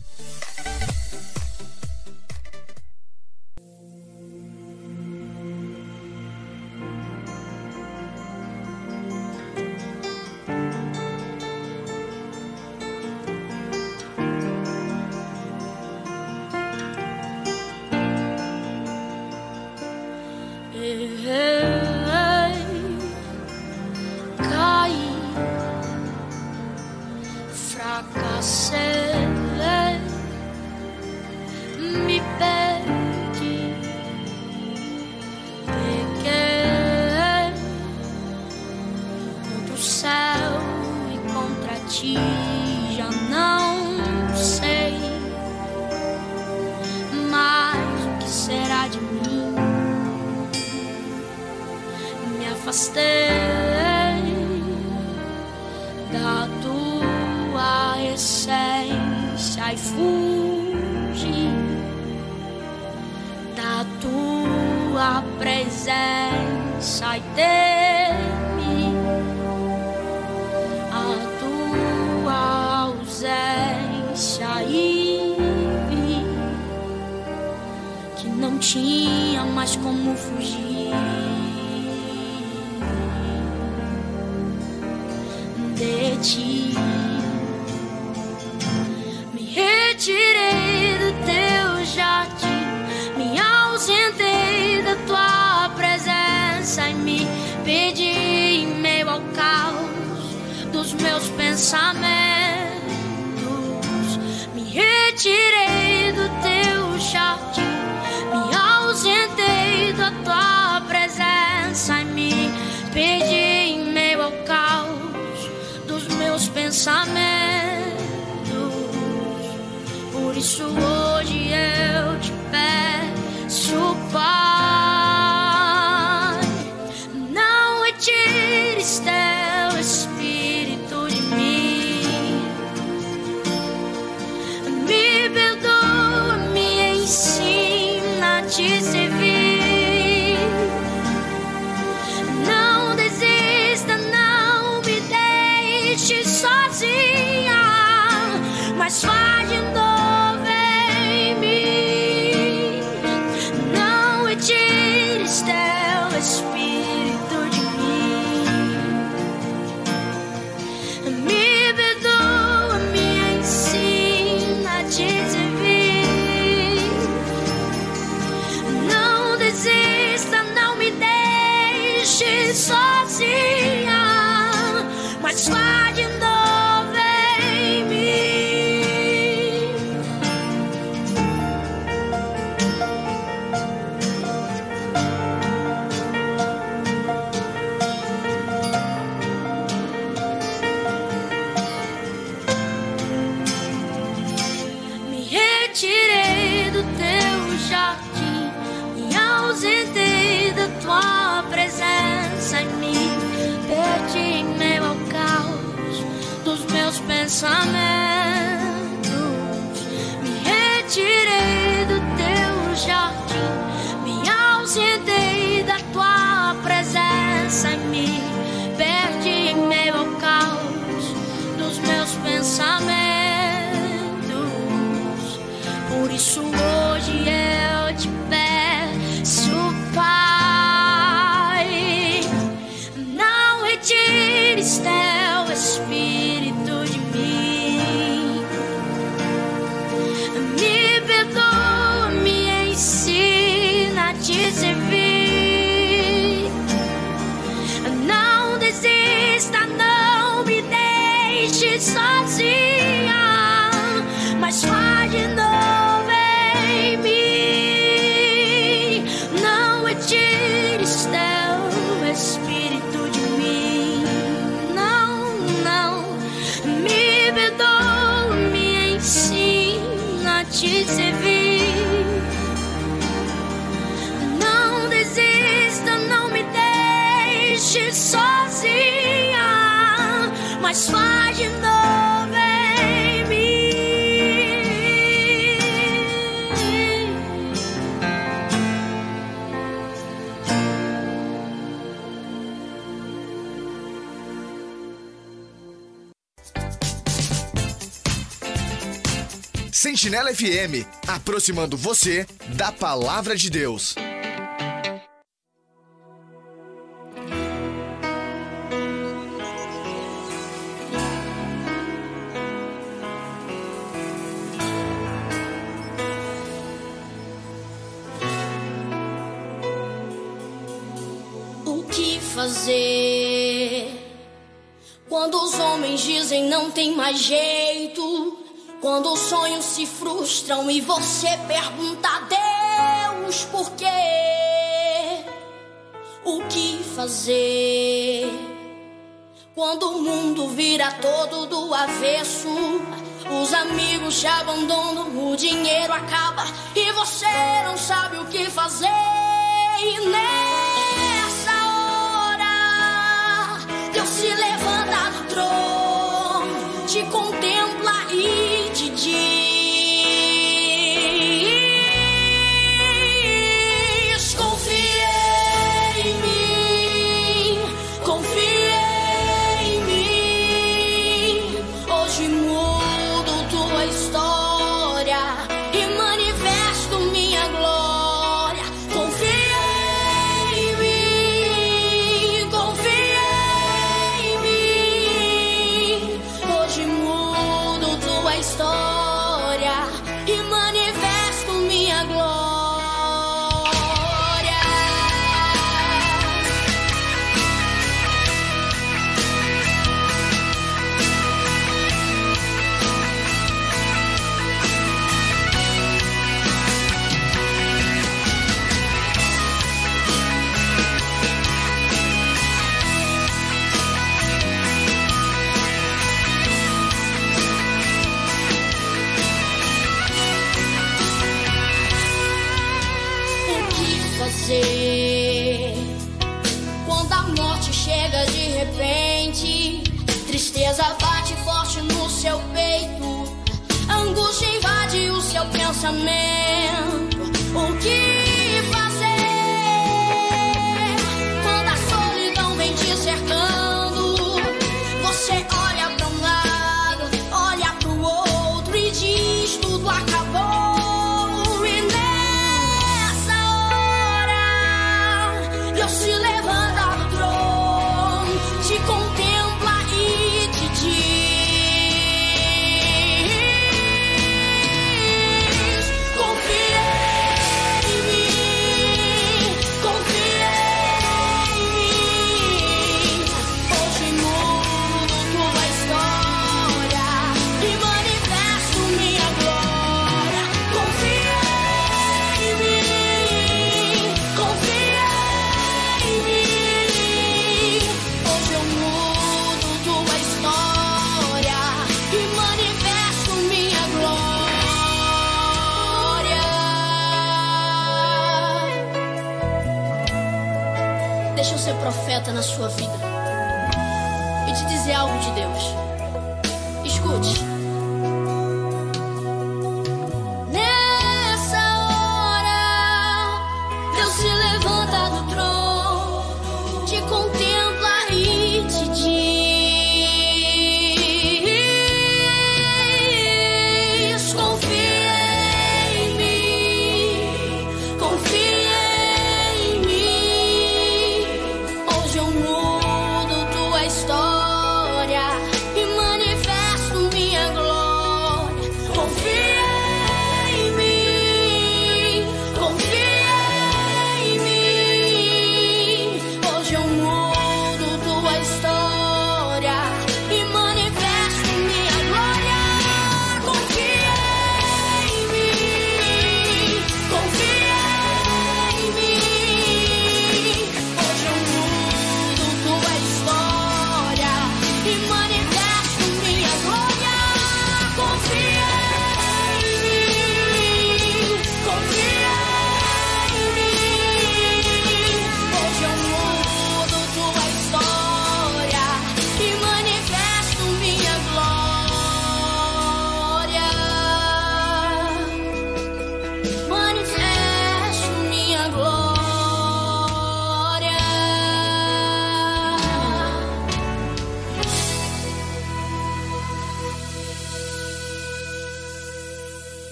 FM, aproximando você da palavra de Deus. O que fazer quando os homens dizem não tem mais jeito? Quando os sonhos se frustram e você pergunta a Deus por quê? O que fazer? Quando o mundo vira todo do avesso, os amigos te abandonam, o dinheiro acaba e você não sabe o que fazer. E nessa hora, Deus se levanta do trono, te convida. some man.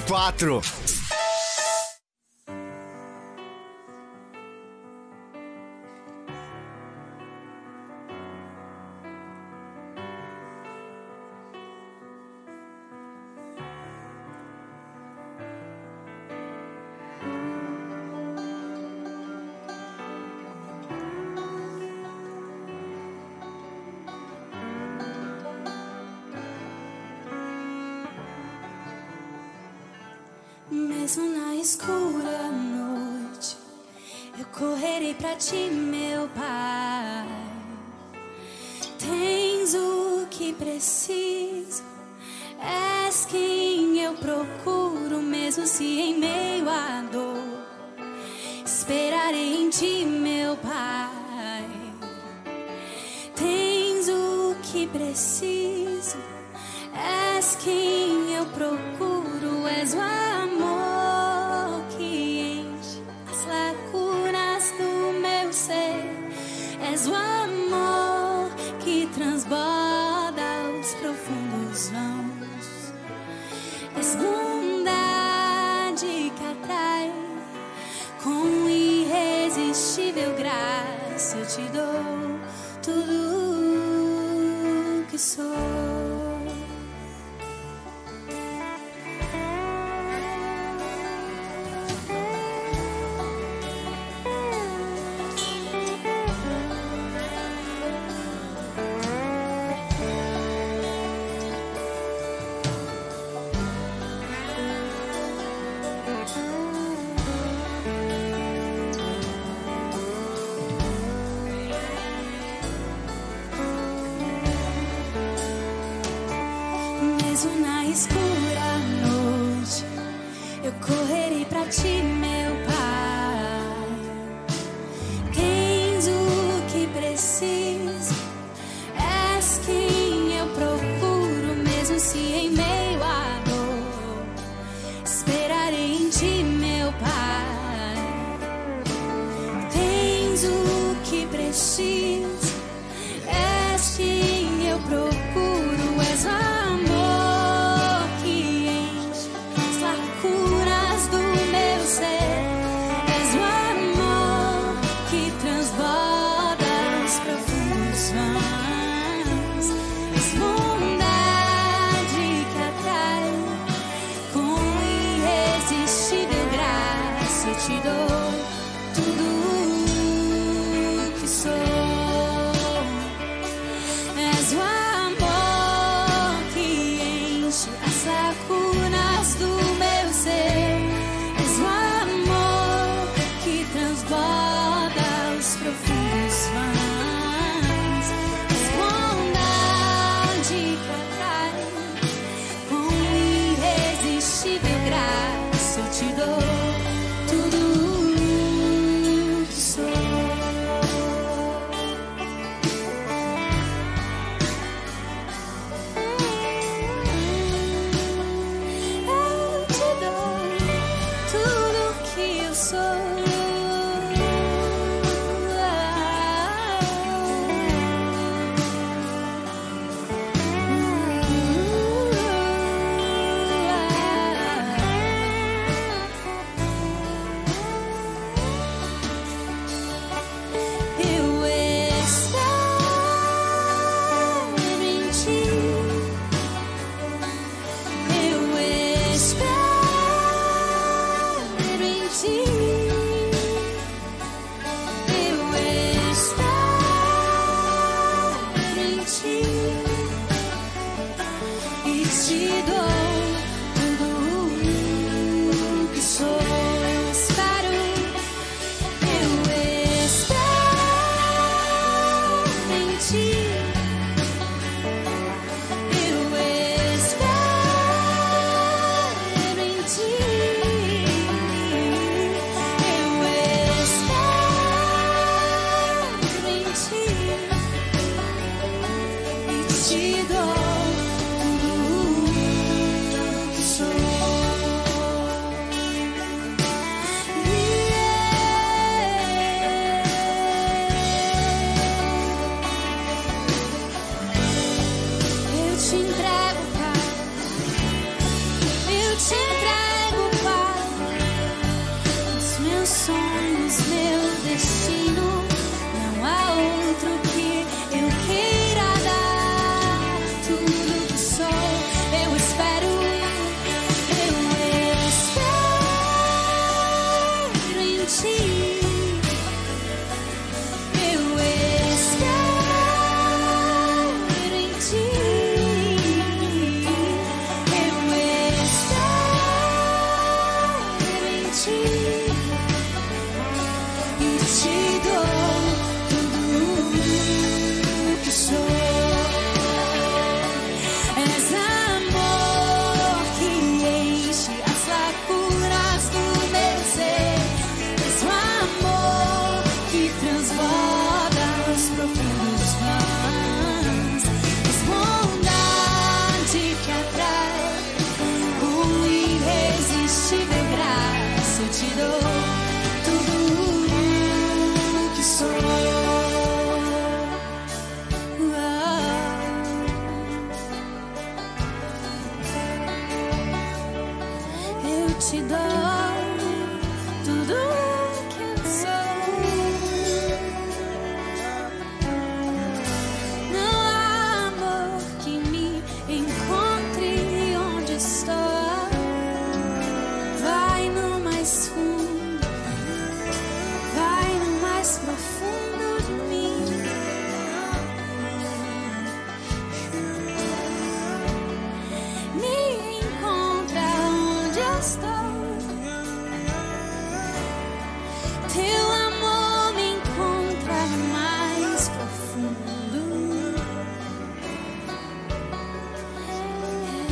104. pra ti, meu Pai. Tens o que preciso, és quem eu procuro, mesmo se em meio à dor. Esperarei em ti, meu Pai. Tens o que preciso, és quem eu procuro, és o amor. say as one more.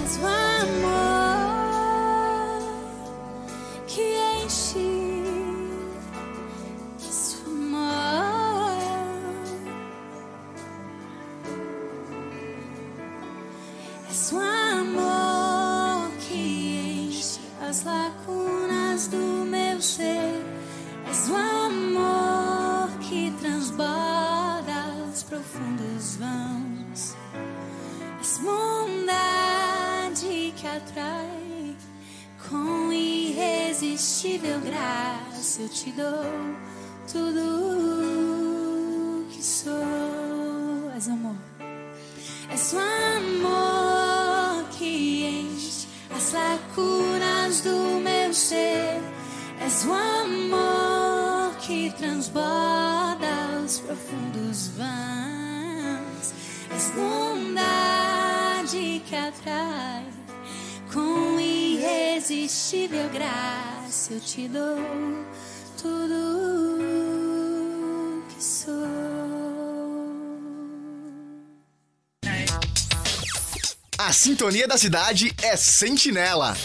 One more. Deu graça eu te dou tudo que sou. És amor, és o amor que enche as lacunas do meu ser. És o amor que transborda os profundos vãos. És bondade que atrai com irresistível graça se eu te dou tudo que sou. A sintonia da cidade é Sentinela.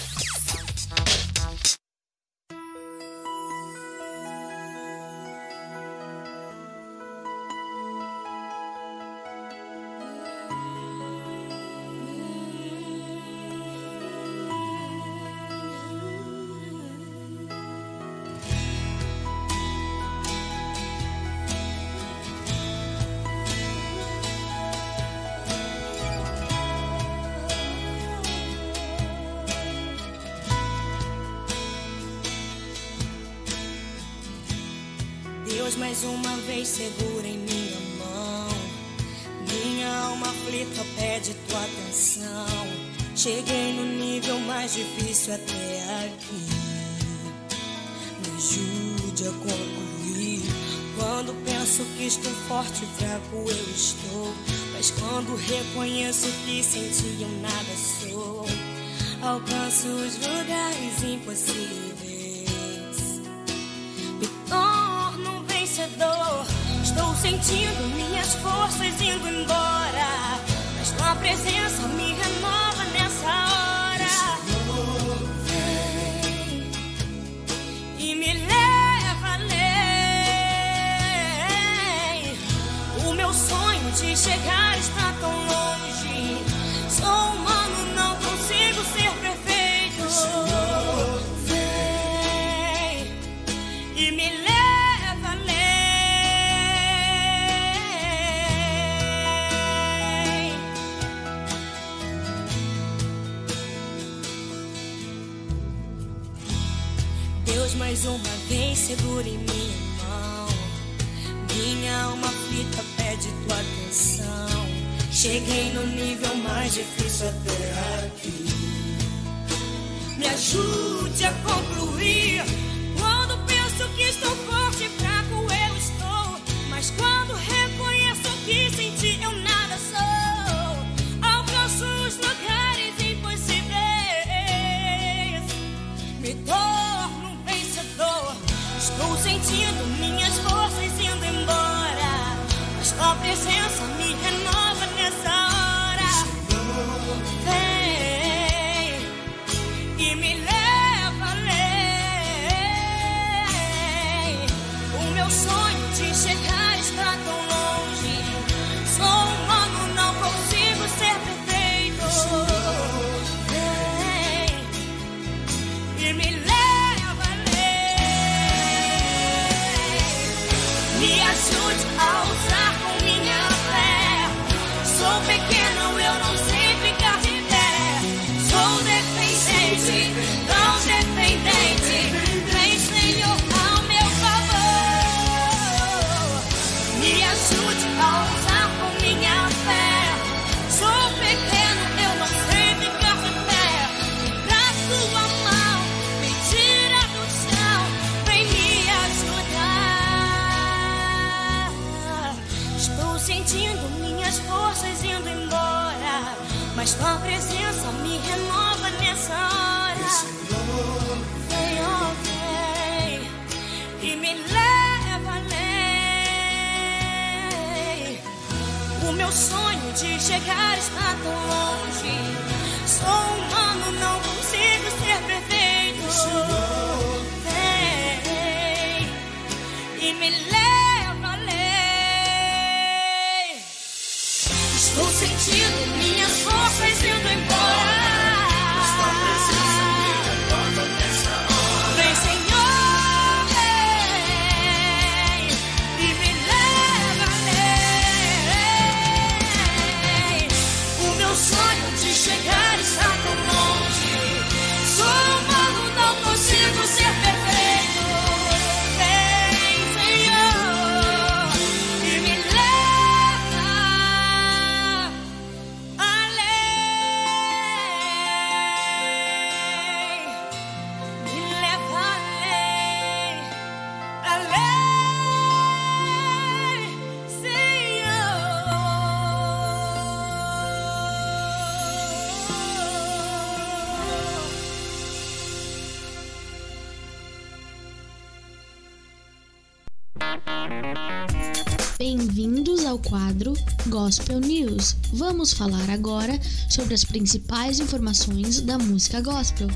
Bem-vindos ao quadro Gospel News. Vamos falar agora sobre as principais informações da música gospel.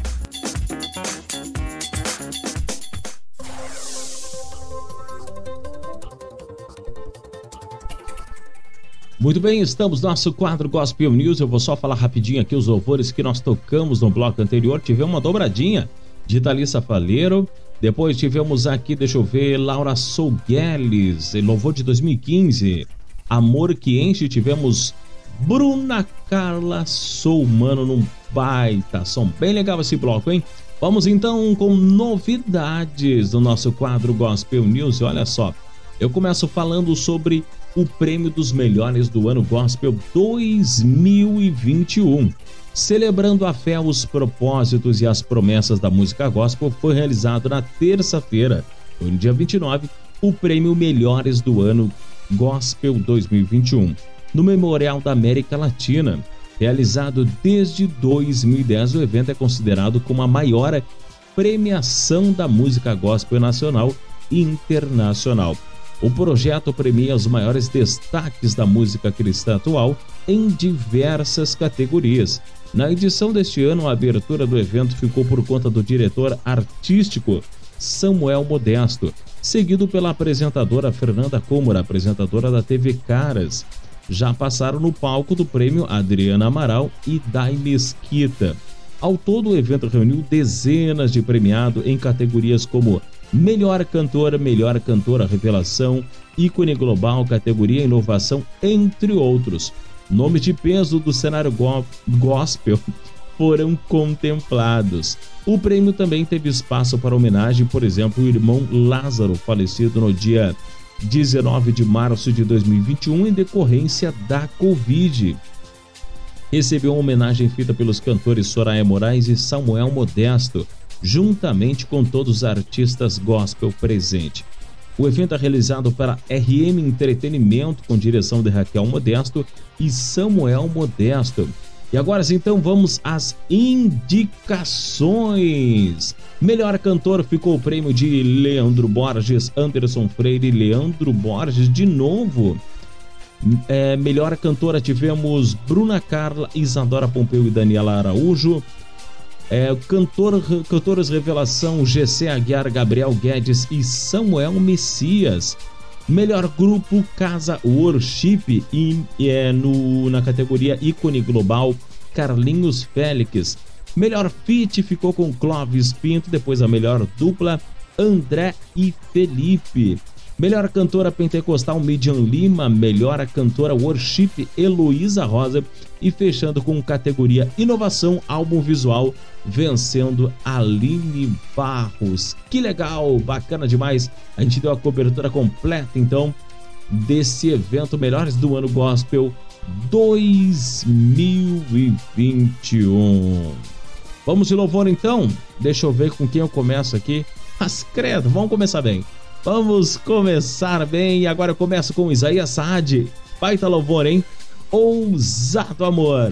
Muito bem, estamos no nosso quadro Gospel News. Eu vou só falar rapidinho aqui os louvores que nós tocamos no bloco anterior. Tivemos uma dobradinha de Thalissa Faleiro. Depois tivemos aqui, deixa eu ver, Laura Sougueles, louvor de 2015. Amor que enche. Tivemos Bruna Carla Sou Mano num baita som. Bem legal esse bloco, hein? Vamos então com novidades do nosso quadro Gospel News. Olha só, eu começo falando sobre o prêmio dos melhores do ano Gospel 2021. Celebrando a fé, os propósitos e as promessas da música gospel, foi realizado na terça-feira, no dia 29, o prêmio Melhores do Ano Gospel 2021, no Memorial da América Latina. Realizado desde 2010, o evento é considerado como a maior premiação da música gospel nacional e internacional. O projeto premia os maiores destaques da música cristã atual em diversas categorias. Na edição deste ano, a abertura do evento ficou por conta do diretor artístico Samuel Modesto, seguido pela apresentadora Fernanda Cômora, apresentadora da TV Caras. Já passaram no palco do prêmio Adriana Amaral e Dai Mesquita. Ao todo, o evento reuniu dezenas de premiados em categorias como Melhor Cantora, Melhor Cantora Revelação, Ícone Global, categoria Inovação, entre outros. Nomes de peso do cenário go gospel [LAUGHS] foram contemplados. O prêmio também teve espaço para homenagem, por exemplo, o irmão Lázaro, falecido no dia 19 de março de 2021 em decorrência da Covid. Recebeu uma homenagem feita pelos cantores Soraya Moraes e Samuel Modesto, juntamente com todos os artistas gospel presentes. O evento é realizado pela RM Entretenimento, com direção de Raquel Modesto e Samuel Modesto. E agora então vamos às indicações. Melhor cantor ficou o prêmio de Leandro Borges, Anderson Freire e Leandro Borges de novo. É, melhor cantora tivemos Bruna Carla, Isadora Pompeu e Daniela Araújo. É, cantor, cantores revelação GC Aguiar, Gabriel Guedes e Samuel Messias. Melhor grupo Casa Worship e é, no, na categoria ícone global Carlinhos Félix. Melhor feat ficou com Clóvis Pinto, depois a melhor dupla André e Felipe. Melhor cantora pentecostal Midian Lima, melhor cantora worship Heloísa Rosa e fechando com categoria inovação álbum visual vencendo Aline Barros. Que legal, bacana demais. A gente deu a cobertura completa então desse evento Melhores do Ano Gospel 2021. Vamos de louvor então? Deixa eu ver com quem eu começo aqui. Mas credo, vamos começar bem. Vamos começar bem. E agora eu começo com Isaías Saad. Baita louvor, hein? Ousado amor.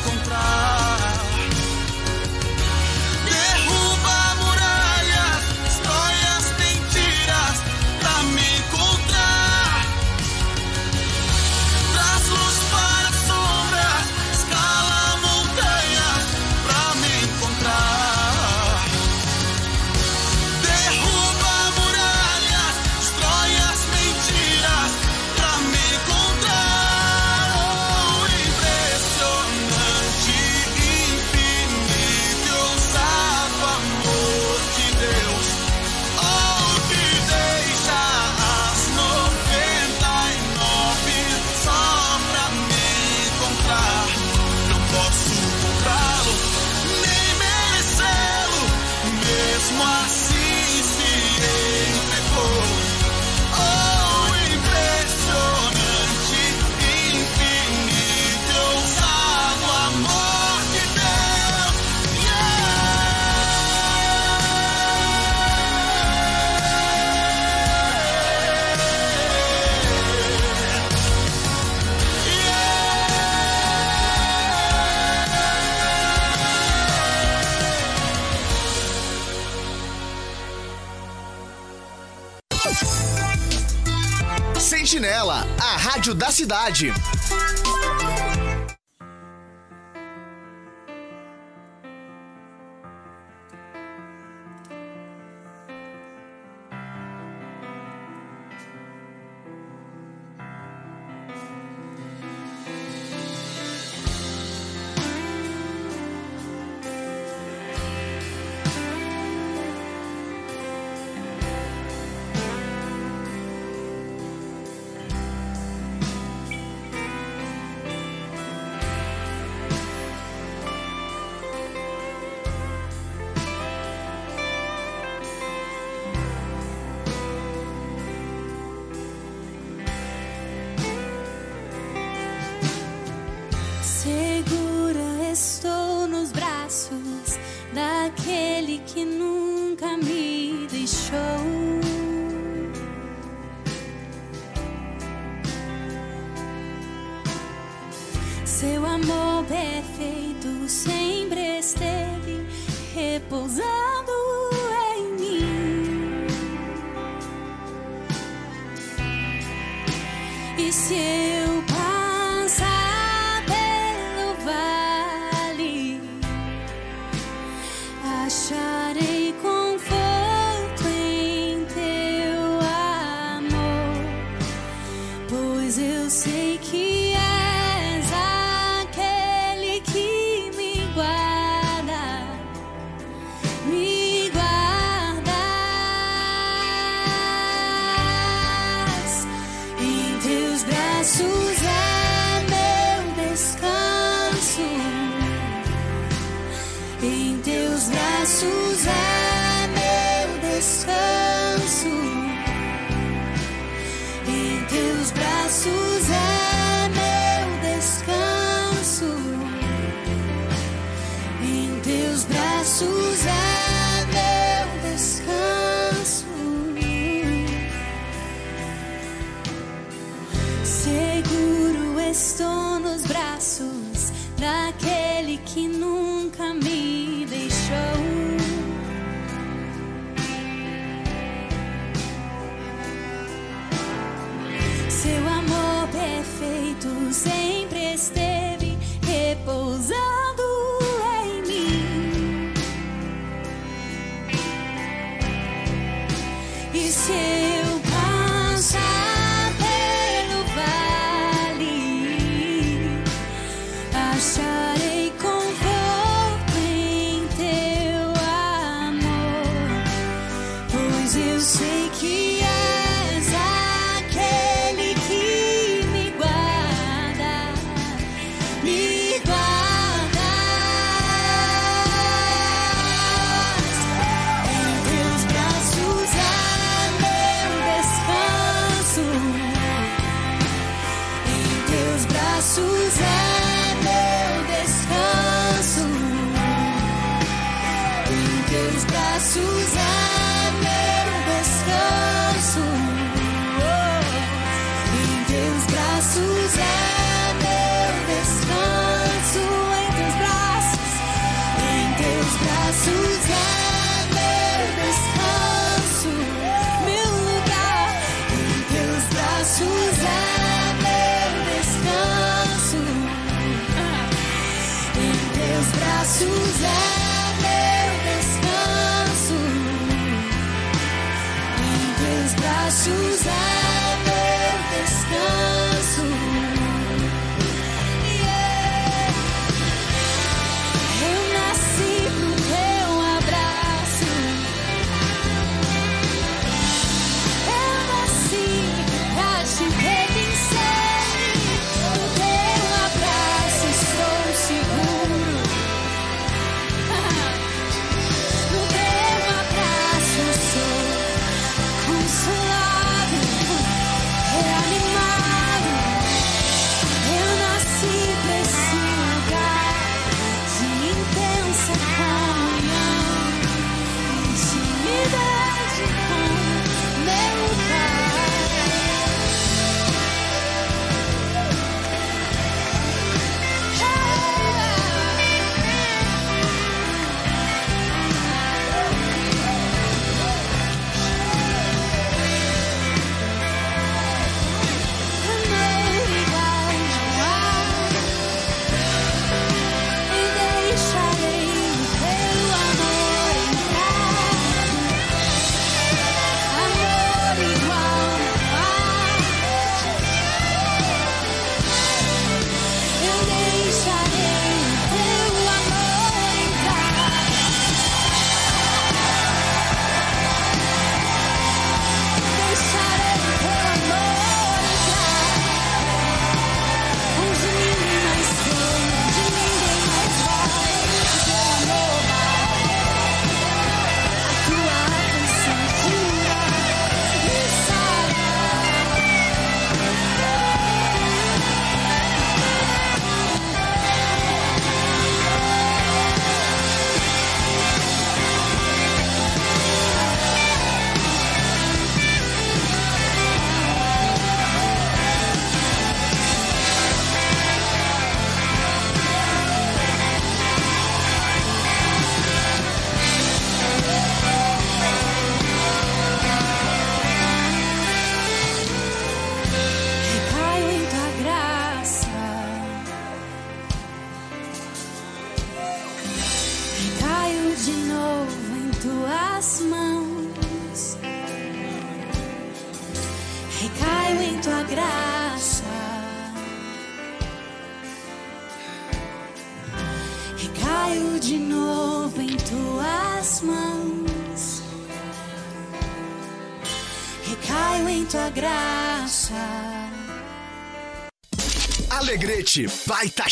now. cidade. estou nos braços daquele.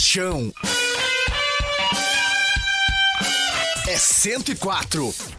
Baitachão. É 104.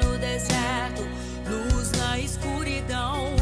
deserto, luz na escuridão.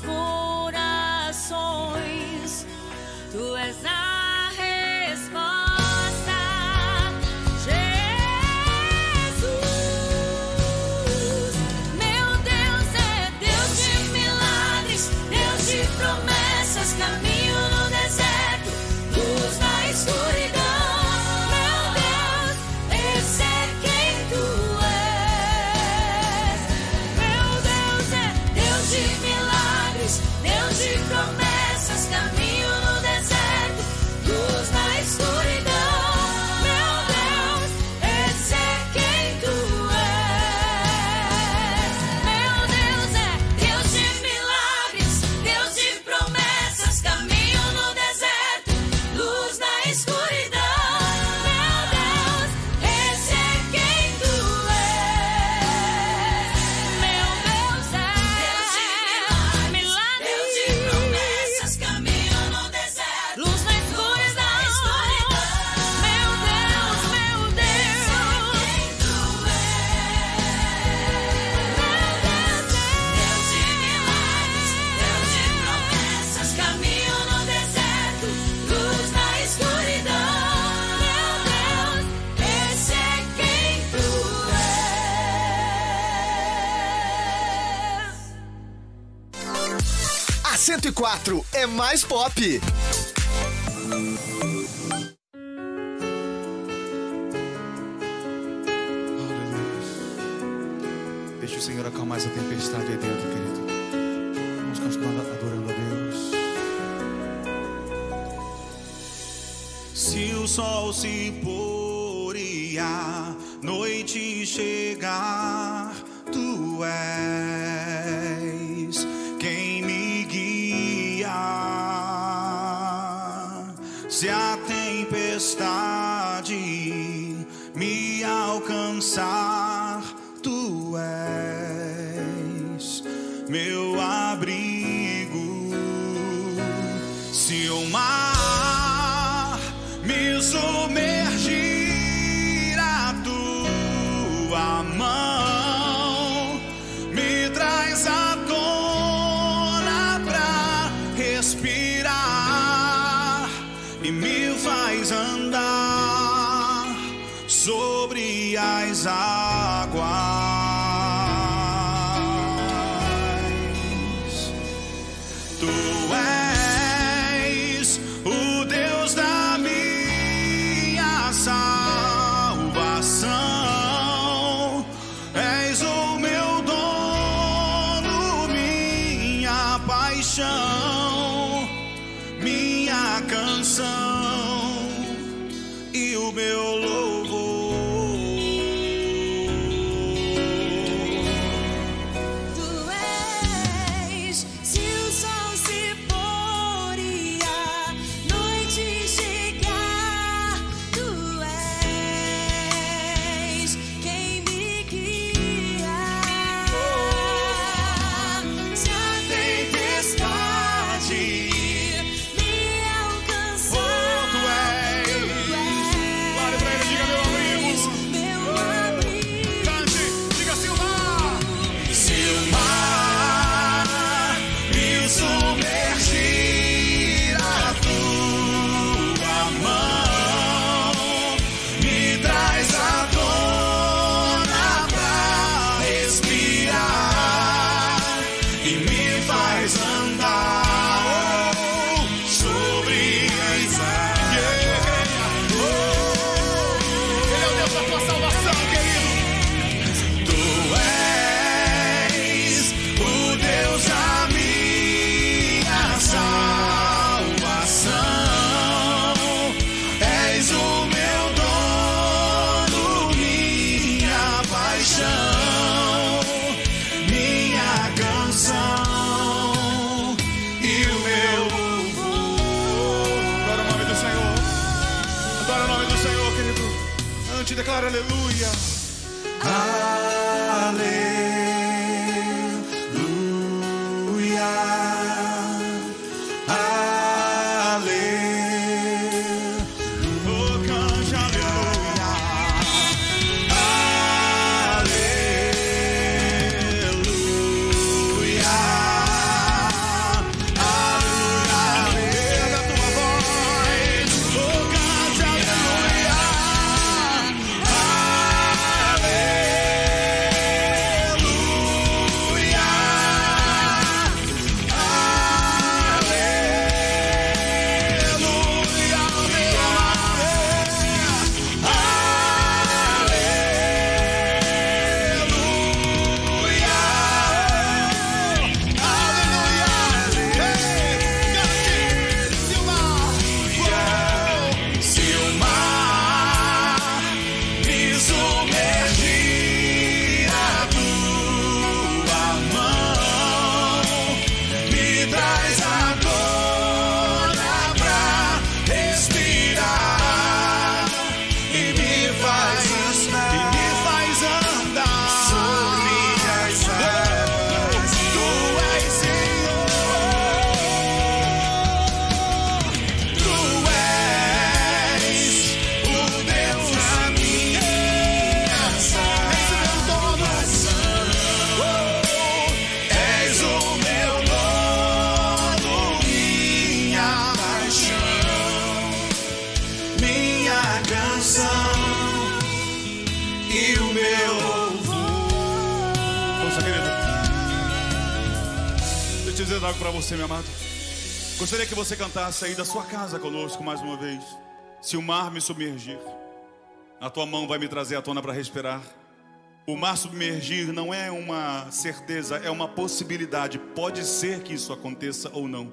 corações. Tu és a mais pop. canção e o meu louvor. sair da sua casa conosco mais uma vez. Se o mar me submergir, a tua mão vai me trazer à tona para respirar. O mar submergir não é uma certeza, é uma possibilidade. Pode ser que isso aconteça ou não.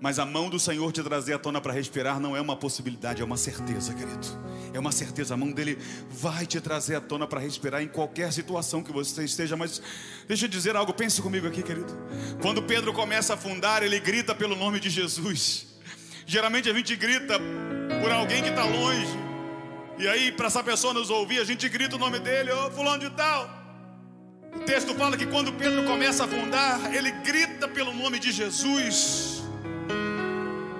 Mas a mão do Senhor te trazer à tona para respirar não é uma possibilidade, é uma certeza, querido. É uma certeza. A mão dele vai te trazer à tona para respirar em qualquer situação que você esteja. Mas deixa eu dizer algo, pense comigo aqui, querido. Quando Pedro começa a afundar, ele grita pelo nome de Jesus. Geralmente a gente grita por alguém que está longe. E aí, para essa pessoa nos ouvir, a gente grita o nome dele, ô oh, fulano de tal. O texto fala que quando Pedro começa a afundar, ele grita pelo nome de Jesus.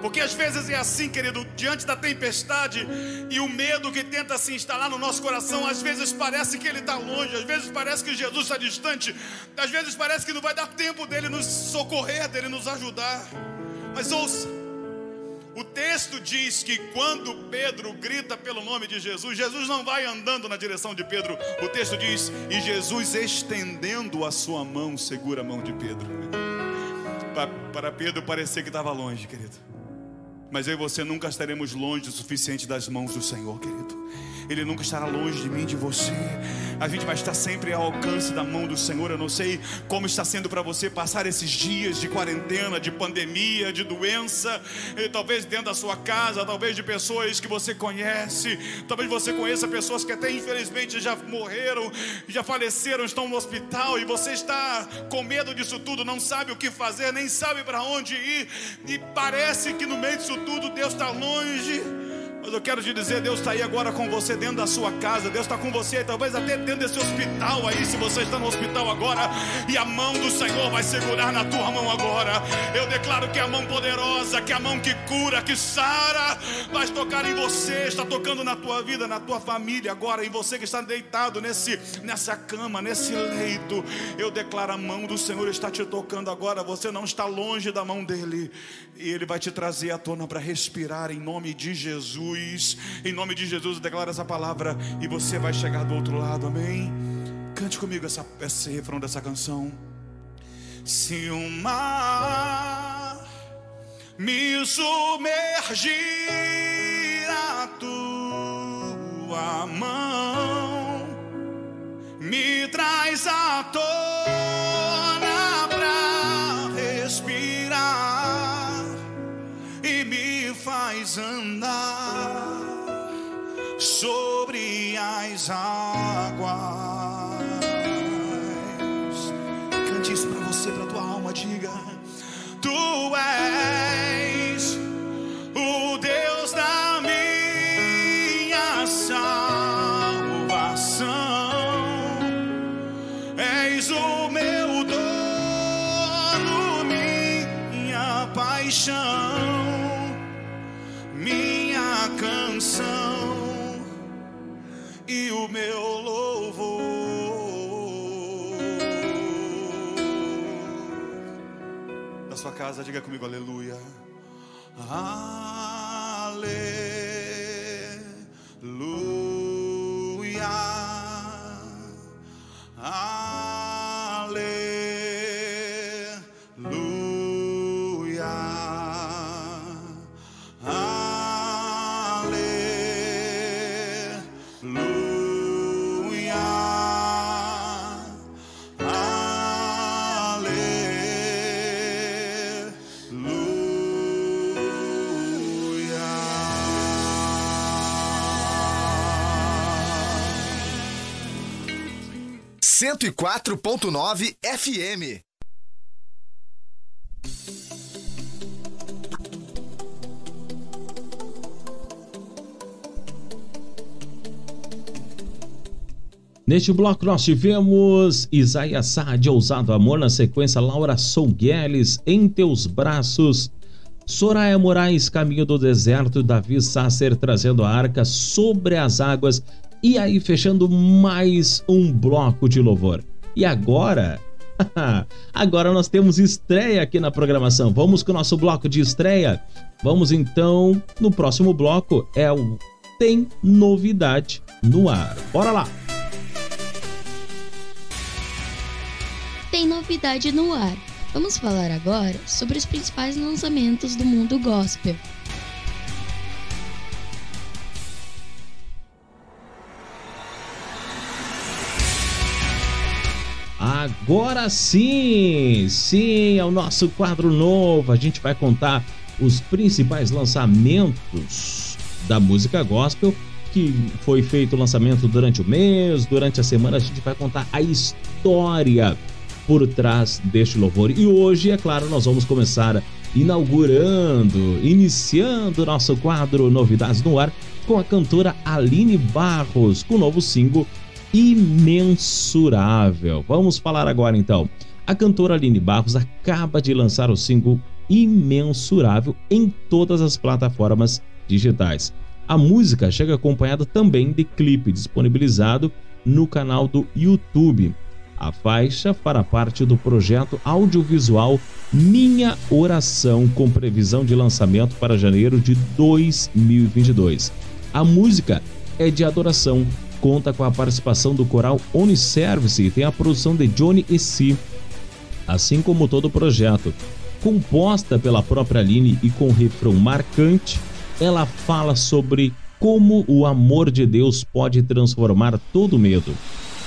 Porque às vezes é assim, querido, diante da tempestade e o medo que tenta se instalar no nosso coração, às vezes parece que ele está longe, às vezes parece que Jesus está distante, às vezes parece que não vai dar tempo dele nos socorrer, dele nos ajudar. Mas ouça, o texto diz que quando Pedro grita pelo nome de Jesus, Jesus não vai andando na direção de Pedro. O texto diz: e Jesus estendendo a sua mão, segura a mão de Pedro. Pa- Para Pedro parecer que estava longe, querido. Mas eu e você nunca estaremos longe o suficiente das mãos do Senhor, querido. Ele nunca estará longe de mim, de você. A gente vai estar sempre ao alcance da mão do Senhor. Eu não sei como está sendo para você passar esses dias de quarentena, de pandemia, de doença, e talvez dentro da sua casa, talvez de pessoas que você conhece, talvez você conheça pessoas que até infelizmente já morreram, já faleceram, estão no hospital e você está com medo disso tudo, não sabe o que fazer, nem sabe para onde ir, e parece que no meio disso tudo Deus está longe. Mas eu quero te dizer, Deus está aí agora com você dentro da sua casa, Deus está com você, talvez até dentro desse hospital aí, se você está no hospital agora, e a mão do Senhor vai segurar na tua mão agora. Eu declaro que a mão poderosa, que a mão que cura, que sara, vai tocar em você, está tocando na tua vida, na tua família agora, em você que está deitado nesse, nessa cama, nesse leito. Eu declaro a mão do Senhor está te tocando agora, você não está longe da mão dele, e ele vai te trazer à tona para respirar em nome de Jesus. Em nome de Jesus, eu declaro essa palavra e você vai chegar do outro lado, amém? Cante comigo essa, esse refrão dessa canção. Se o mar me submergir a tua mão, me traz à tona sobre as águas. Cante isso pra você, pra tua alma, diga: Tu és casa, diga comigo, aleluia. Aleluia. Aleluia. 104.9 FM. Neste bloco nós tivemos Isaías de Ousado Amor, na sequência Laura Songueles, Em Teus Braços, Soraya Moraes, Caminho do Deserto, Davi Sacer trazendo a arca sobre as águas e aí fechando mais um bloco de louvor. E agora, [LAUGHS] agora nós temos estreia aqui na programação. Vamos com o nosso bloco de estreia. Vamos então no próximo bloco é o Tem Novidade no Ar. Bora lá! Tem novidade no ar. Vamos falar agora sobre os principais lançamentos do mundo gospel. Agora sim, sim, é o nosso quadro novo. A gente vai contar os principais lançamentos da música gospel que foi feito o lançamento durante o mês, durante a semana. A gente vai contar a história por trás deste louvor. E hoje, é claro, nós vamos começar inaugurando, iniciando nosso quadro Novidades no Ar com a cantora Aline Barros, com o novo single Imensurável. Vamos falar agora então. A cantora Aline Barros acaba de lançar o single Imensurável em todas as plataformas digitais. A música chega acompanhada também de clipe disponibilizado no canal do YouTube. A faixa fará parte do projeto audiovisual Minha Oração, com previsão de lançamento para janeiro de 2022. A música é de adoração, conta com a participação do coral Uniservice e tem a produção de Johnny Essi, assim como todo o projeto. Composta pela própria Aline e com refrão marcante, ela fala sobre como o amor de Deus pode transformar todo medo.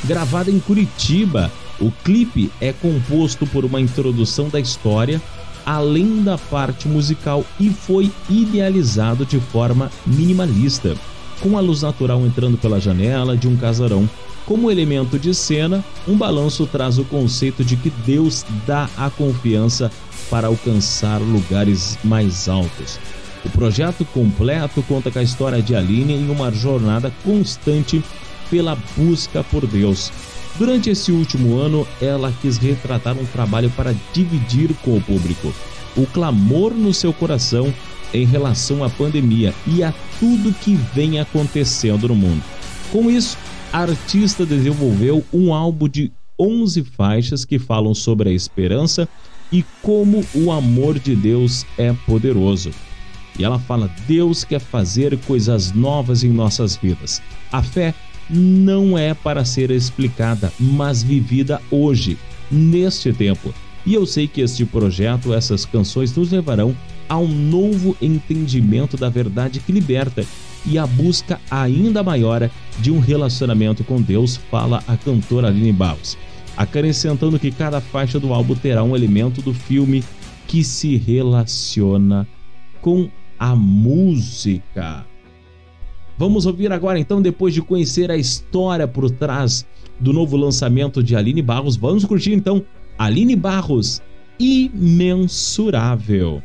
Gravada em Curitiba, o clipe é composto por uma introdução da história, além da parte musical, e foi idealizado de forma minimalista, com a luz natural entrando pela janela de um casarão. Como elemento de cena, um balanço traz o conceito de que Deus dá a confiança para alcançar lugares mais altos. O projeto completo conta com a história de Aline em uma jornada constante pela busca por Deus. Durante esse último ano, ela quis retratar um trabalho para dividir com o público o clamor no seu coração em relação à pandemia e a tudo que vem acontecendo no mundo. Com isso, a artista desenvolveu um álbum de 11 faixas que falam sobre a esperança e como o amor de Deus é poderoso. E ela fala: Deus quer fazer coisas novas em nossas vidas. A fé não é para ser explicada, mas vivida hoje, neste tempo. E eu sei que este projeto, essas canções nos levarão a um novo entendimento da verdade que liberta e a busca ainda maior de um relacionamento com Deus, fala a cantora Aline Barros, acrescentando que cada faixa do álbum terá um elemento do filme que se relaciona com a música. Vamos ouvir agora então, depois de conhecer a história por trás do novo lançamento de Aline Barros, vamos curtir então Aline Barros, Imensurável.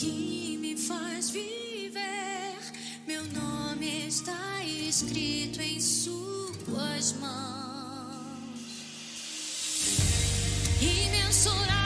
Que me faz viver. Meu nome está escrito em Suas mãos. Imensurável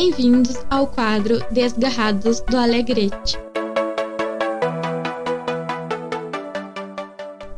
Bem-vindos ao quadro Desgarrados do Alegrete.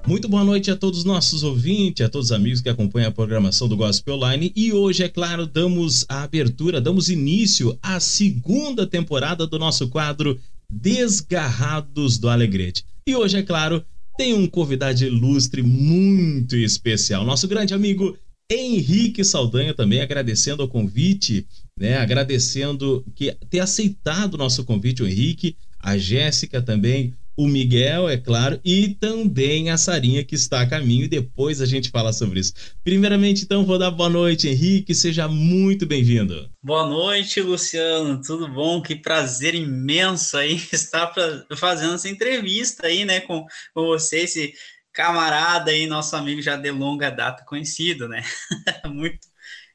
Muito boa noite a todos os nossos ouvintes, a todos os amigos que acompanham a programação do Gospel Online. E hoje, é claro, damos a abertura, damos início à segunda temporada do nosso quadro Desgarrados do Alegrete. E hoje, é claro, tem um convidado ilustre muito especial, nosso grande amigo Henrique Saldanha também agradecendo o convite, né? Agradecendo que ter aceitado o nosso convite, o Henrique, a Jéssica também, o Miguel, é claro, e também a Sarinha que está a caminho e depois a gente fala sobre isso. Primeiramente, então, vou dar boa noite, Henrique, seja muito bem-vindo. Boa noite, Luciano, tudo bom? Que prazer imenso aí [LAUGHS] estar fazendo essa entrevista aí, né, com, com você, esse camarada aí, nosso amigo já de longa data conhecido, né? [LAUGHS] muito,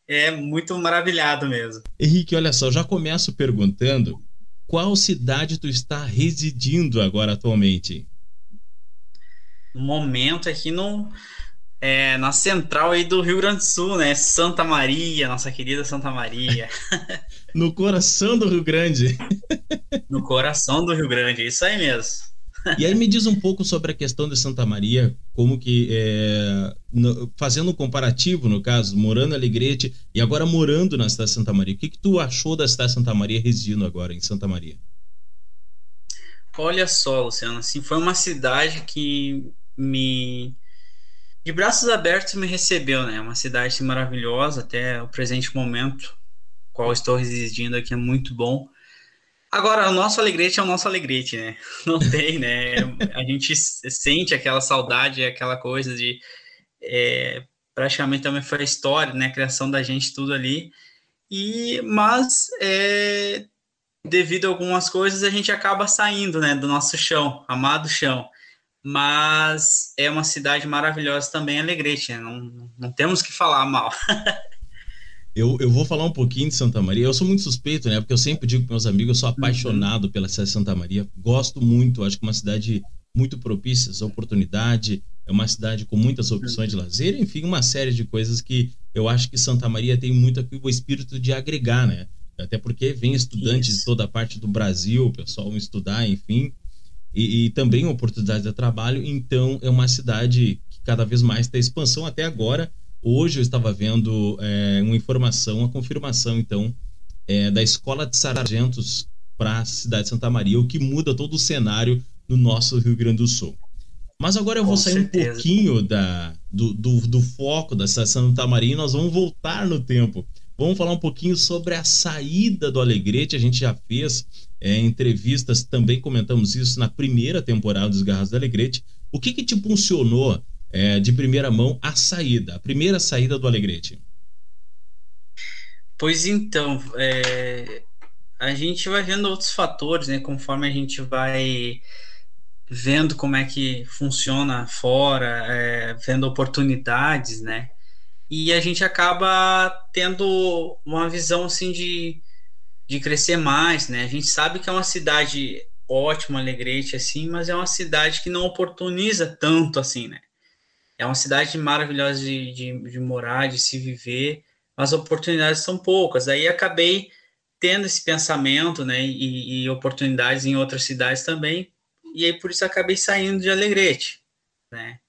é muito maravilhado mesmo. Henrique, olha só, já começo perguntando qual cidade tu está residindo agora atualmente? No momento aqui no, é, na central aí do Rio Grande do Sul, né? Santa Maria, nossa querida Santa Maria. [LAUGHS] no coração do Rio Grande. no coração do Rio Grande, isso aí mesmo. E aí me diz um pouco sobre a questão de Santa Maria, como que é, no, fazendo um comparativo, no caso, morando em Alegrete e agora morando na cidade de Santa Maria. O que, que tu achou da cidade de Santa Maria residindo agora em Santa Maria? Olha só, Luciano, assim, foi uma cidade que me de braços abertos me recebeu, né? Uma cidade maravilhosa até o presente momento, qual estou residindo aqui é muito bom. Agora, o nosso alegrete é o nosso alegrete, né? [LAUGHS] Não tem, né? A gente sente aquela saudade, aquela coisa de. É, praticamente também foi a história, né? A criação da gente, tudo ali. E, mas, é, devido a algumas coisas, a gente acaba saindo, né? Do nosso chão, amado chão. Mas é uma cidade maravilhosa também, Alegrete, né? Não, não temos que falar mal. [LAUGHS] Eu, eu vou falar um pouquinho de Santa Maria. Eu sou muito suspeito, né? Porque eu sempre digo para meus amigos, eu sou apaixonado uhum. pela cidade de Santa Maria. Gosto muito, acho que é uma cidade muito propícia à oportunidade. É uma cidade com muitas opções de lazer, enfim, uma série de coisas que eu acho que Santa Maria tem muito aqui o espírito de agregar, né? Até porque vem estudantes Isso. de toda parte do Brasil, o pessoal estudar, enfim, e, e também oportunidade de trabalho. Então, é uma cidade que cada vez mais tem expansão até agora Hoje eu estava vendo é, uma informação, uma confirmação, então, é, da Escola de Sargentos para a cidade de Santa Maria, o que muda todo o cenário no nosso Rio Grande do Sul. Mas agora eu vou Com sair certeza. um pouquinho da, do, do, do foco da cidade de Santa Maria e nós vamos voltar no tempo. Vamos falar um pouquinho sobre a saída do Alegrete. A gente já fez é, entrevistas, também comentamos isso na primeira temporada dos Garras do Alegrete. O que, que te funcionou é, de primeira mão a saída, a primeira saída do Alegrete? Pois então, é, a gente vai vendo outros fatores, né? Conforme a gente vai vendo como é que funciona fora, é, vendo oportunidades, né? E a gente acaba tendo uma visão assim de, de crescer mais, né? A gente sabe que é uma cidade ótima, Alegrete, assim, mas é uma cidade que não oportuniza tanto assim, né? É uma cidade maravilhosa de, de, de morar, de se viver, mas as oportunidades são poucas. Aí acabei tendo esse pensamento, né, e, e, oportunidades em outras cidades também, e aí por isso acabei saindo de Alegrete, né.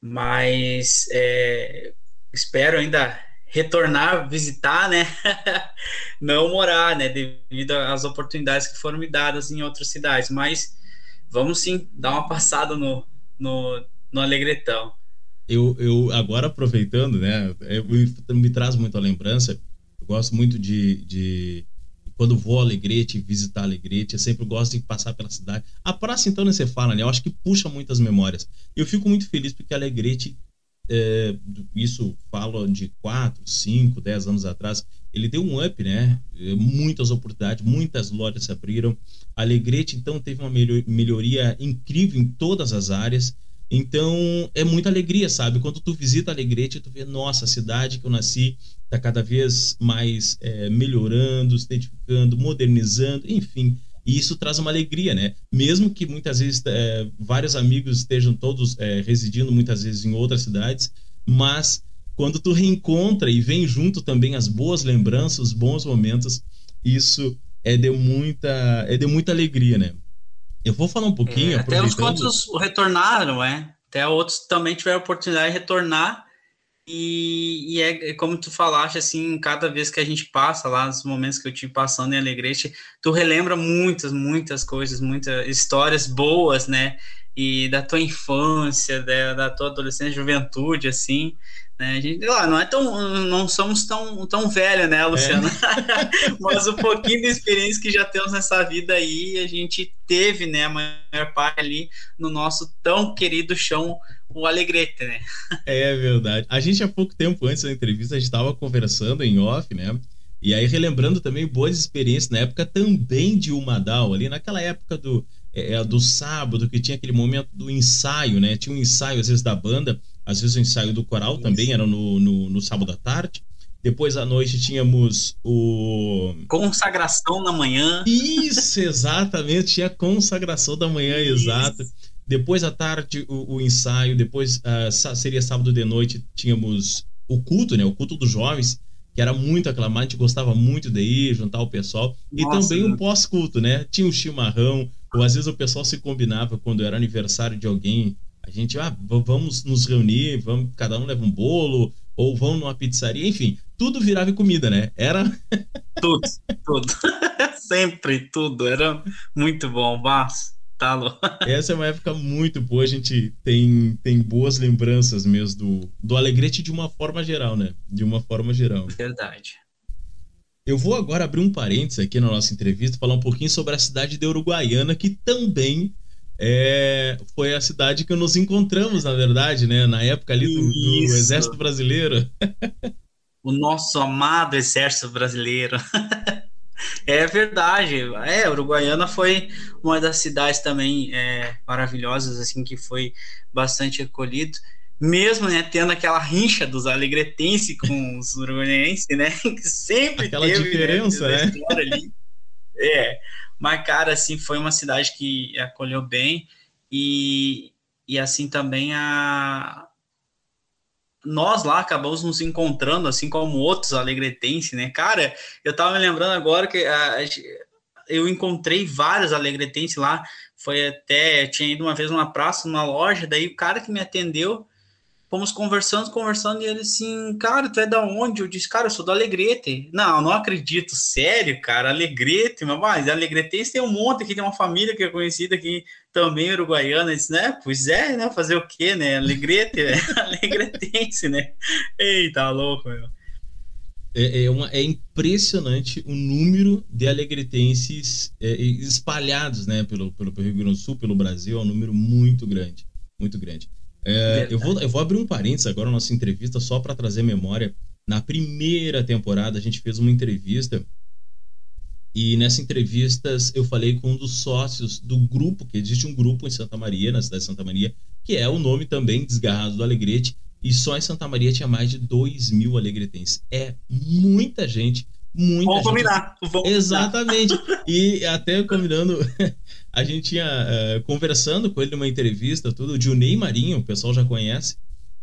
Mas é, espero ainda retornar, visitar, né, [LAUGHS] não morar, né, devido às oportunidades que foram me dadas em outras cidades, mas vamos sim dar uma passada no, no no Alegretão. Eu, eu agora aproveitando, né, eu, me traz muito a lembrança. Eu gosto muito de, de quando vou a Alegrete, visitar Alegrete, eu sempre gosto de passar pela cidade. A praça, então, você fala, né? Eu acho que puxa muitas memórias. Eu fico muito feliz porque Alegrete, é, isso falo de 4, 5, 10 anos atrás, ele deu um up, né? É, Muitas oportunidades, muitas lojas se abriram. Alegrete, então, teve uma melho- melhoria incrível em todas as áreas. Então, é muita alegria, sabe? Quando tu visita Alegrete, tu vê, nossa, a cidade que eu nasci está cada vez mais é, melhorando, se edificando, modernizando, enfim. E isso traz uma alegria, né? Mesmo que muitas vezes é, vários amigos estejam todos é, residindo muitas vezes em outras cidades, mas quando tu reencontra e vem junto também as boas lembranças, os bons momentos, isso é de muita, é de muita alegria, né? Eu vou falar um pouquinho, É, Até os quantos retornaram, é. Até outros também tiveram a oportunidade de retornar. E, e é, é como tu falaste, assim, cada vez que a gente passa lá, nos momentos que eu tive passando em Alegrete, tu relembra muitas, muitas coisas, muitas histórias boas, né? E da tua infância, da, da tua adolescência, juventude, assim, né? A gente, lá, não é tão, não somos tão, tão velho, né, Luciano? [LAUGHS] Mas o pouquinho de experiência que já temos nessa vida aí, a gente teve, né, a maior parte ali no nosso tão querido chão, o Alegrete, né? É verdade. A gente há pouco tempo antes da entrevista, a gente estava conversando em off, né? E aí relembrando também boas experiências na época também de Umadal, ali naquela época do, é, é, do sábado, que tinha aquele momento do ensaio, né? Tinha um ensaio às vezes da banda, às vezes o ensaio do coral também era no, no, no sábado à tarde. Depois à noite tínhamos o. Consagração na manhã. Isso, [LAUGHS] exatamente. Tinha a consagração da manhã, exato. Depois à tarde, o, o ensaio. Depois sa- seria sábado de noite, tínhamos o culto, né? O culto dos jovens, que era muito aclamado. A gente gostava muito de ir, juntar o pessoal. E Nossa, também né? o pós-culto, né? Tinha o chimarrão, ou às vezes o pessoal se combinava quando era aniversário de alguém. A gente, ah, vamos nos reunir, vamos, cada um leva um bolo, ou vão numa pizzaria, enfim, tudo virava comida, né? Era. [LAUGHS] Tudo, tudo. [LAUGHS] Sempre, tudo. Era muito bom, mas tá louco. [LAUGHS] Essa é uma época muito boa, a gente tem, tem boas lembranças mesmo do, do Alegrete de uma forma geral, né? De uma forma geral. Verdade. Eu vou agora abrir um parênteses aqui na nossa entrevista, falar um pouquinho sobre a cidade de Uruguaiana, que também é, foi a cidade que nos encontramos, na verdade, né? Na época ali do, do. Exército Brasileiro. o nosso amado exército brasileiro. [LAUGHS] é verdade. É, Uruguaiana foi uma das cidades também é, maravilhosas, assim, que foi bastante acolhido. Mesmo, né, tendo aquela rincha dos alegretenses com os uruguaienses, né, [LAUGHS] que sempre Aquela teve, diferença, desde a né? ali. É, mas, cara, assim, foi uma cidade que acolheu bem e, e assim, também a, nós lá acabamos nos encontrando, assim como outros alegretenses, né? Cara, eu tava me lembrando agora que a- eu encontrei vários alegretenses lá. Foi até, tinha ido uma vez numa praça, numa loja, daí o cara que me atendeu, fomos conversando, conversando, e ele assim, cara, tu é da onde? Eu disse, cara, eu sou do Alegrete. Não, não acredito, sério, cara, Alegrete, mas, Alegretense tem um monte aqui, tem uma família que é conhecida aqui também, uruguaiana, disse, né? Pois é, né? Fazer o quê, né? Alegrete, né? [LAUGHS] Alegretense, né? Eita, louco, meu. É, é, uma- é impressionante o número de alegretenses é, espalhados né, pelo, pelo Rio Grande do Sul, pelo Brasil, é um número muito grande. Muito grande. É, eu, vou, eu vou abrir um parênteses agora na nossa entrevista, só para trazer memória. Na primeira temporada, a gente fez uma entrevista. E nessa entrevista eu falei com um dos sócios do grupo, que existe um grupo em Santa Maria, na cidade de Santa Maria, que é o nome também desgarrado do Alegrete. E só em Santa Maria tinha mais de 2 mil alegretenses. É muita gente, muita Vamos gente. combinar. Vamos combinar. Exatamente. E até combinando, [LAUGHS] a gente tinha eh, conversando com ele numa entrevista, tudo, o Junei Marinho, o pessoal já conhece,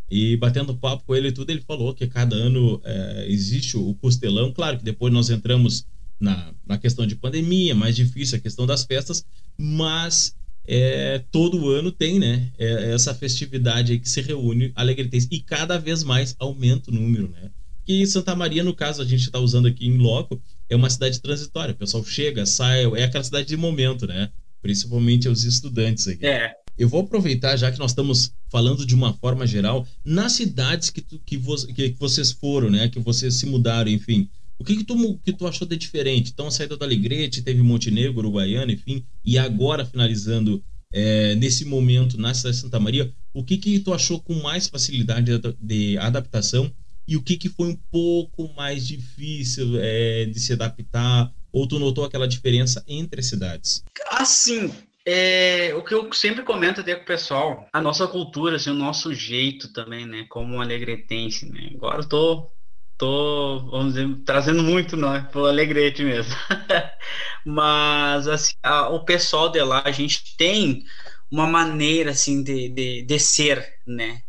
e batendo papo com ele e tudo, ele falou que cada ano eh, existe o costelão. Claro que depois nós entramos na, na questão de pandemia, mais difícil a questão das festas, mas é, todo ano tem, né? é, essa festividade aí que se reúne alegretense e cada vez mais aumenta o número, né? Que Santa Maria, no caso, a gente está usando aqui em loco, é uma cidade transitória. O pessoal chega, sai, é aquela cidade de momento, né? Principalmente os estudantes aqui. É. Eu vou aproveitar, já que nós estamos falando de uma forma geral, nas cidades que, tu- que, vo- que- que vocês foram, né? Que vocês se mudaram, enfim. O que que tu, que tu achou de diferente? Então, a saída do Alegrete, teve Montenegro, Uruguaiana, enfim, e agora finalizando é, nesse momento na cidade de Santa Maria, o que que tu achou com mais facilidade de, de adaptação e o que que foi um pouco mais difícil é, de se adaptar? Ou tu notou aquela diferença entre as cidades? Assim, é, o que eu sempre comento até com o pessoal, a nossa cultura, assim, o nosso jeito também, né? Como alegretense, né? Agora eu tô, tô, vamos dizer, trazendo muito, né? Pro alegrete mesmo. [LAUGHS] Mas, assim, a- o pessoal de lá, a gente tem uma maneira, assim, de, de, de ser, né?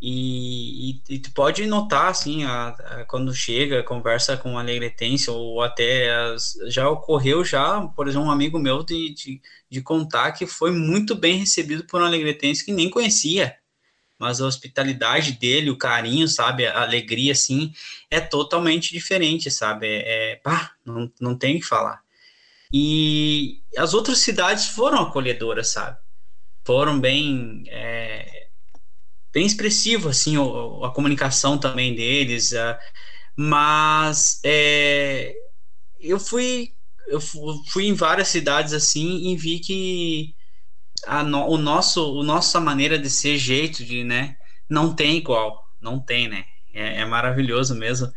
E, e, e tu pode notar, assim, a, a- quando chega, conversa com um alegretense, ou até as- já ocorreu já, por exemplo, um amigo meu de, de, de contar que foi muito bem recebido por um alegretense que nem conhecia, mas a hospitalidade dele, o carinho, sabe, a alegria, assim, é totalmente diferente, sabe, é, é pá, não, não tem o que falar. E as outras cidades foram acolhedoras, sabe, foram bem... é, bem expressivo assim o- a comunicação também deles ah, mas é, eu fui eu fu- fui em várias cidades assim e vi que a no- o nosso o nossa maneira de ser jeito de né não tem igual não tem né é, é maravilhoso mesmo.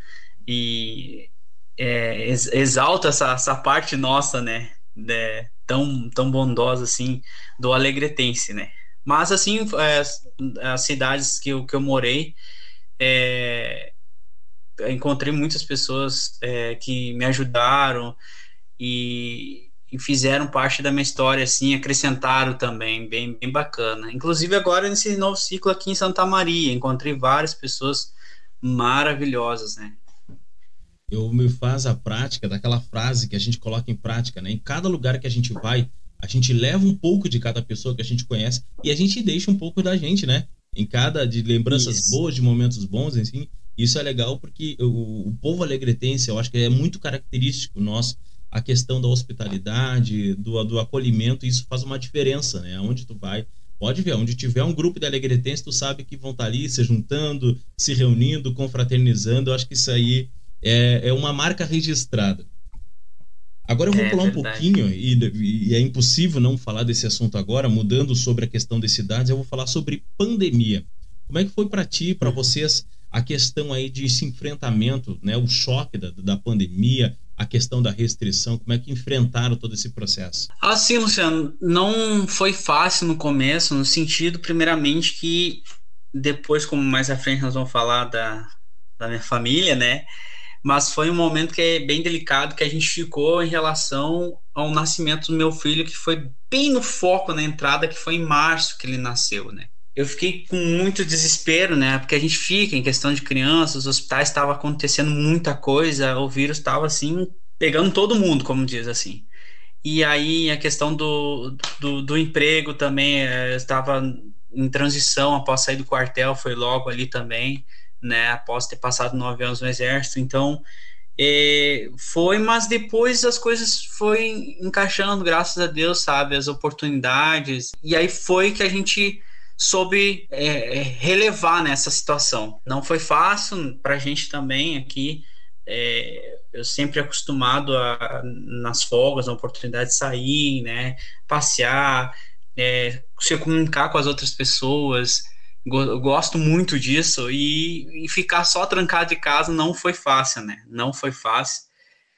E é, ex- exalta essa, essa parte nossa né né, tão tão bondosa assim do alegretense né mas assim é, as, cidades que eu, que eu morei é, encontrei muitas pessoas é, que me ajudaram e, e fizeram parte da minha história, assim, acrescentaram também, bem, bem bacana. Inclusive agora nesse novo ciclo aqui em Santa Maria, encontrei várias pessoas maravilhosas, né? eu me faz a prática daquela frase que a gente coloca em prática, né? Em cada lugar que a gente vai, a gente leva um pouco de cada pessoa que a gente conhece e a gente deixa um pouco da gente, né? Em cada de lembranças Isso. boas, de momentos bons, enfim. Isso é legal porque o, o povo alegretense, eu acho que é muito característico nosso a questão da hospitalidade, do, do acolhimento, isso faz uma diferença, né? Onde tu vai, pode ver, onde tiver um grupo de alegretenses, tu sabe que vão estar ali se juntando, se reunindo, confraternizando. Eu acho que isso aí é, é uma marca registrada. Agora eu vou É pular um verdade. pouquinho, e, e é impossível não falar desse assunto agora, mudando sobre a questão das cidades, eu vou falar sobre pandemia. Como é que foi para ti, para vocês, a questão aí de esse enfrentamento, né, o choque da, da pandemia, a questão da restrição, como é que enfrentaram todo esse processo? Assim, Luciano, não foi fácil no começo, no sentido, primeiramente, que depois, como mais à frente nós vamos falar da, da minha família, né? Mas foi um momento que é bem delicado que a gente ficou em relação ao nascimento do meu filho, que foi bem no foco na entrada, que foi em março que ele nasceu, né? Eu fiquei com muito desespero, né? Porque a gente fica em questão de crianças, os hospitais estavam acontecendo muita coisa, o vírus estava assim pegando todo mundo, como diz assim. E aí a questão do, do, do emprego também eh, estava em transição após sair do quartel, foi logo ali também, né? Após ter passado nove anos no exército, então eh, foi, mas depois as coisas foi encaixando, graças a Deus, sabe, as oportunidades. E aí foi que a gente soube eh, relevar nessa situação. Não foi fácil para a gente também aqui. eh, eu sempre acostumado a nas folgas, na oportunidade de sair, né, passear, é, se comunicar com as outras pessoas. Gosto muito disso e, e ficar só trancado de casa não foi fácil, né? Não foi fácil.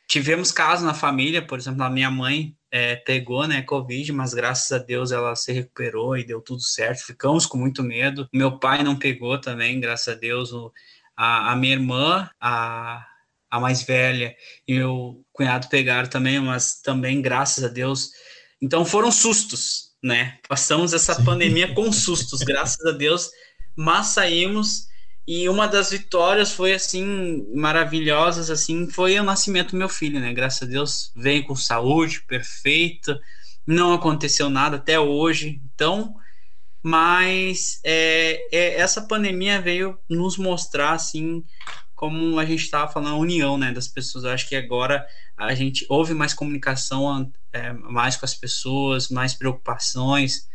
Tivemos casos na família, por exemplo, a minha mãe é, pegou, né, Covid, mas graças a Deus ela se recuperou e deu tudo certo. Ficamos com muito medo. Meu pai não pegou também, graças a Deus. O, a, a minha irmã, a, a mais velha, e meu cunhado pegaram também, mas também, graças a Deus. Então foram sustos, né? Passamos essa pandemia com sustos, graças a Deus, mas saímos. E uma das vitórias foi assim maravilhosas assim, foi o nascimento do meu filho, né? Graças a Deus veio com saúde, perfeito. Não aconteceu nada até hoje. Então, mas é, é, essa pandemia veio nos mostrar assim como a gente estava falando a união né das pessoas eu acho que agora a gente houve mais comunicação é, mais com as pessoas mais preocupações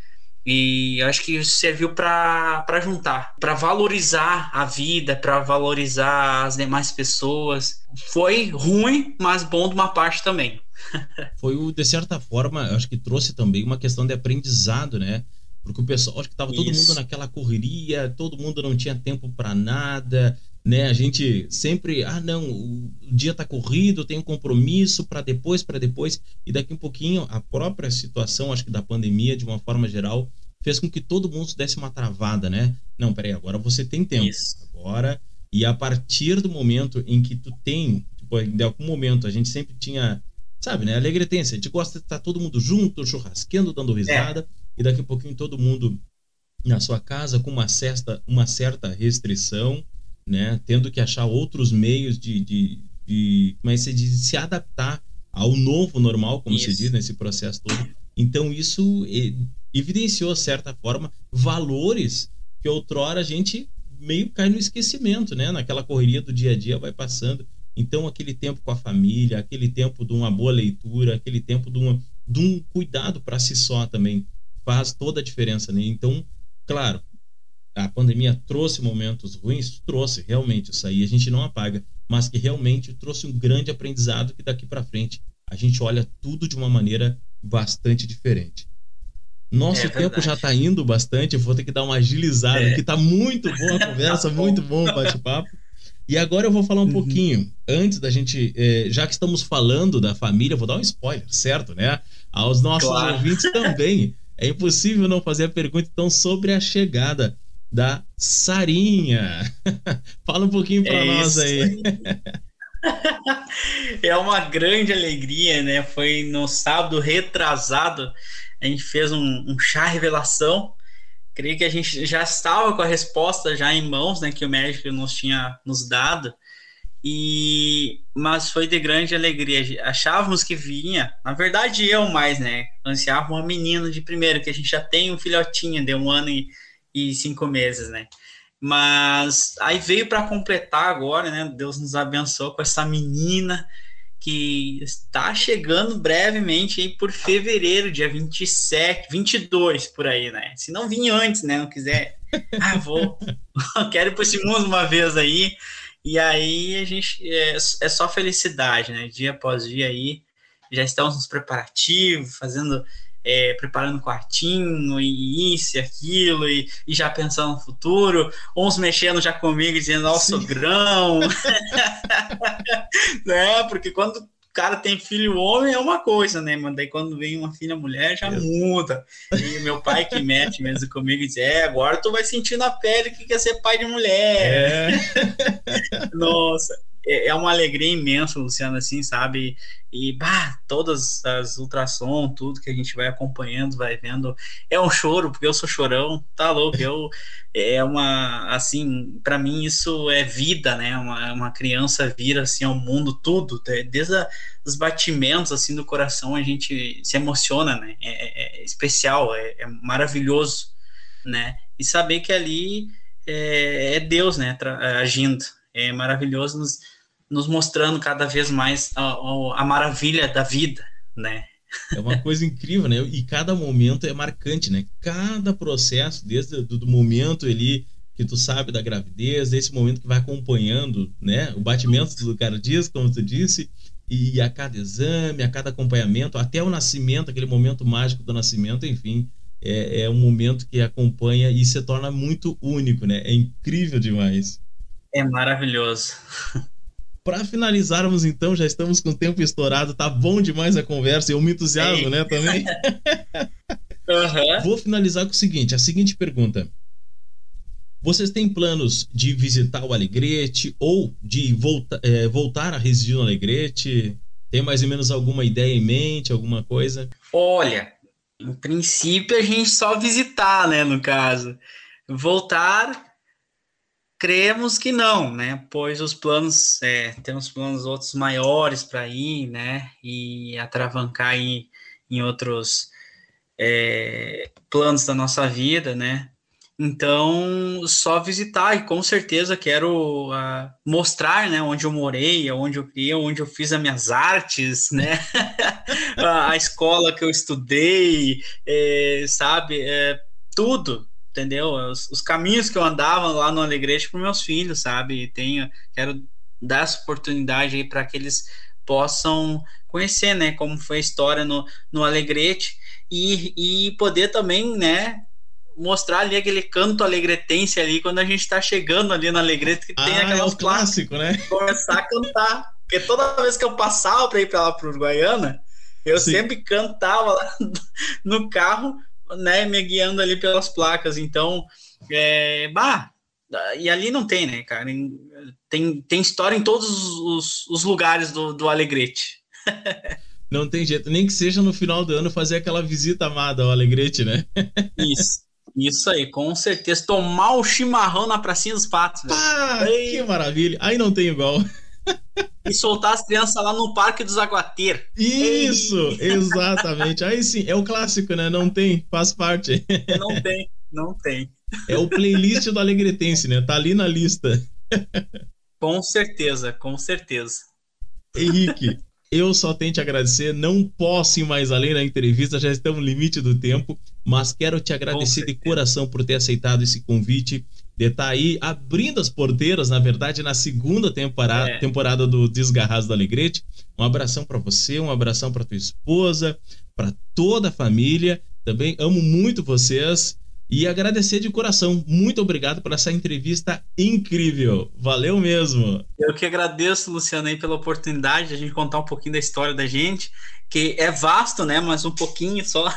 E acho que isso serviu para juntar, para valorizar a vida, para valorizar as demais pessoas. Foi ruim, mas bom de uma parte também. [LAUGHS] Foi o, de certa forma, eu acho que trouxe também uma questão de aprendizado, né? Porque o pessoal, acho que tava todo mundo naquela correria, todo mundo não tinha tempo para nada, né? A gente sempre, ah, não, o dia tá corrido, tem um compromisso para depois, para depois, e daqui um pouquinho a própria situação, acho que da pandemia, de uma forma geral, fez com que todo mundo desse uma travada, né? Não, peraí, agora você tem tempo. Agora, e a partir do momento em que tu tem, tipo, de algum momento a gente sempre tinha, sabe, né? Alegretense, a gente gosta de estar todo mundo junto, churrasqueando, dando risada, e daqui a pouquinho todo mundo na sua casa com uma certa, uma certa restrição, né? Tendo que achar outros meios de, de, de, como é que se diz? se adaptar ao novo normal, como se Isso. diz nesse processo todo. Então isso evidenciou, de certa forma, valores que outrora a gente meio cai no esquecimento, né? Naquela correria do dia a dia vai passando. Então, aquele tempo com a família, aquele tempo de uma boa leitura, aquele tempo de, uma, de um cuidado para si só também faz toda a diferença, né? Então, claro, a pandemia trouxe momentos ruins, trouxe realmente isso aí, a gente não apaga, mas que realmente trouxe um grande aprendizado que daqui para frente a gente olha tudo de uma maneira bastante diferente. Nosso É tempo já está indo bastante, eu vou ter que dar uma agilizada É. aqui, tá muito boa a conversa, [LAUGHS] Tá muito bom o bate-papo. E agora eu vou falar um pouquinho, antes da gente, eh, já que estamos falando da família, vou dar um spoiler, certo, né? Aos nossos Claro. ouvintes também. [LAUGHS] É impossível não fazer a pergunta, então, sobre a chegada da Sarinha. [LAUGHS] Fala um pouquinho para É nós aí. [LAUGHS] É uma grande alegria, né? Foi no sábado retrasado, a gente fez um, um chá revelação. Creio que a gente já estava com a resposta já em mãos, né? Que o médico nos tinha nos dado. E mas foi de grande alegria. Achávamos que vinha, na verdade eu mais, né? Ansiava uma menina de primeiro, que a gente já tem um filhotinho de um ano e, e cinco meses, né? Mas aí veio para completar agora, né? Deus nos abençoou com essa menina que está chegando brevemente aí por fevereiro, dia 27, 22 por aí, né? Se não vir antes, né? Não quiser, [LAUGHS] ah, vou, [LAUGHS] quero ir para esse mundo uma vez aí. E aí a gente é, é só felicidade, né? Dia após dia aí, já estamos nos preparativos, fazendo é, preparando quartinho e isso e aquilo, e, e já pensando no futuro, uns mexendo já comigo, dizendo, ó, sogrão, [LAUGHS] né? Porque quando o cara tem filho homem é uma coisa, né? Mas daí quando vem uma filha mulher já muda. E meu pai que mete mesmo comigo e diz, é, agora tu vai sentir na pele que quer ser pai de mulher. [LAUGHS] Nossa, é é uma alegria imensa, Luciano, assim, sabe? E, bah, todas as ultrassom, tudo que a gente vai acompanhando, vai vendo, é um choro, porque eu sou chorão, tá louco? Eu, [LAUGHS] é uma, assim, para mim isso é vida, né? Uma, uma criança vira, assim, ao mundo, tudo, de- desde a- os batimentos, assim, do coração, a gente se emociona, né? É, é- é especial, é, é maravilhoso, né? E saber que ali é, é Deus, né, agindo. É maravilhoso nos, nos mostrando cada vez mais a, a- a maravilha da vida, né? É uma coisa incrível, né? E cada momento é marcante, né? Cada processo, desde do, do momento ali que tu sabe da gravidez, desse momento que vai acompanhando, né? O batimento do cardíaco, como tu disse, e a cada exame, a cada acompanhamento, até o nascimento, aquele momento mágico do nascimento, enfim, é, é um momento que acompanha e se torna muito único, né? É incrível demais. É maravilhoso. [LAUGHS] Para finalizarmos, então, já estamos com o tempo estourado, tá bom demais a conversa, eu me entusiasmo, né, também. [LAUGHS] Vou finalizar com o seguinte, a seguinte pergunta. Vocês têm planos de visitar o Alegrete ou de volta, eh, voltar a residir no Alegrete? Tem mais ou menos alguma ideia em mente, alguma coisa? Olha, em princípio a gente só visitar, né, no caso. Voltar, cremos que não, né? Pois os planos, é, temos planos outros maiores para ir, né? E atravancar aí em outros é, planos da nossa vida, né? Então, só visitar e com certeza quero ah, mostrar, né, onde eu morei, onde eu criei, onde eu fiz as minhas artes, [LAUGHS] né, a, a escola que eu estudei, é, sabe, é, tudo, entendeu? Os, os caminhos que eu andava lá no Alegrete para meus filhos, sabe? E tenho, quero dar essa oportunidade aí para que eles possam conhecer, né, como foi a história no, no Alegrete e, e poder também, né, mostrar ali aquele canto alegretense ali quando a gente está chegando ali no Alegrete que tem Ah, é aquelas o clássico, né? começar a cantar. Porque toda vez que eu passava para ir para lá para Uruguaiana, eu sempre cantava lá [LAUGHS] no carro, né, me guiando ali pelas placas. Então, é, bah, e ali não tem, né, cara? Em- Tem, tem história em todos os, os lugares do, do Alegrete. [LAUGHS] Não tem jeito, nem que seja no final do ano fazer aquela visita amada ao Alegrete, né? [LAUGHS] Isso, isso aí, com certeza. Tomar o chimarrão na pracinha dos patos. Ah, que maravilha. Aí não tem igual. E soltar as crianças lá no Parque dos Aguateiros. Isso, exatamente. Aí sim, é o clássico, né? Não tem, faz parte. Não tem, não tem. É o playlist do Alegretense, né? Tá ali na lista. Com certeza, com certeza. Henrique, eu só tenho te agradecer. Não posso ir mais além na entrevista, já estamos no limite do tempo. Mas quero te agradecer de coração por ter aceitado esse convite, de estar aí abrindo as porteiras, na verdade, na segunda temporada, É. temporada do Desgarrados do Alegrete. Um abração para você, um abração para tua esposa, para toda a família. Também amo muito vocês e agradecer de coração. Muito obrigado por essa entrevista incrível. Valeu mesmo. Eu que agradeço, Luciano, aí pela oportunidade de a gente contar um pouquinho da história da gente, que é vasto, né? Mas um pouquinho só.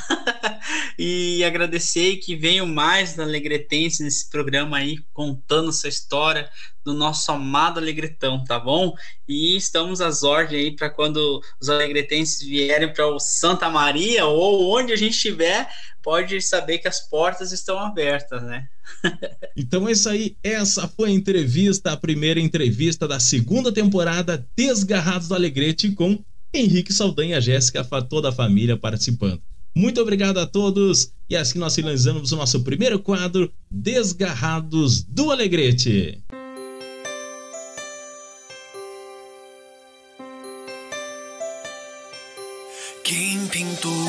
[LAUGHS] e agradecer que venham mais da Alegretense nesse programa aí, contando essa história do nosso amado Alegretão, tá bom? E estamos às ordens aí para quando os alegretenses vierem para o Santa Maria ou onde a gente estiver, pode saber que as portas estão abertas, né? Então é isso aí, essa foi a entrevista, a primeira entrevista da segunda temporada Desgarrados do Alegrete com Henrique Saldanha, Jéssica, fa- toda a família participando. Muito obrigado a todos e assim nós finalizamos o nosso primeiro quadro Desgarrados do Alegrete. Quem pintou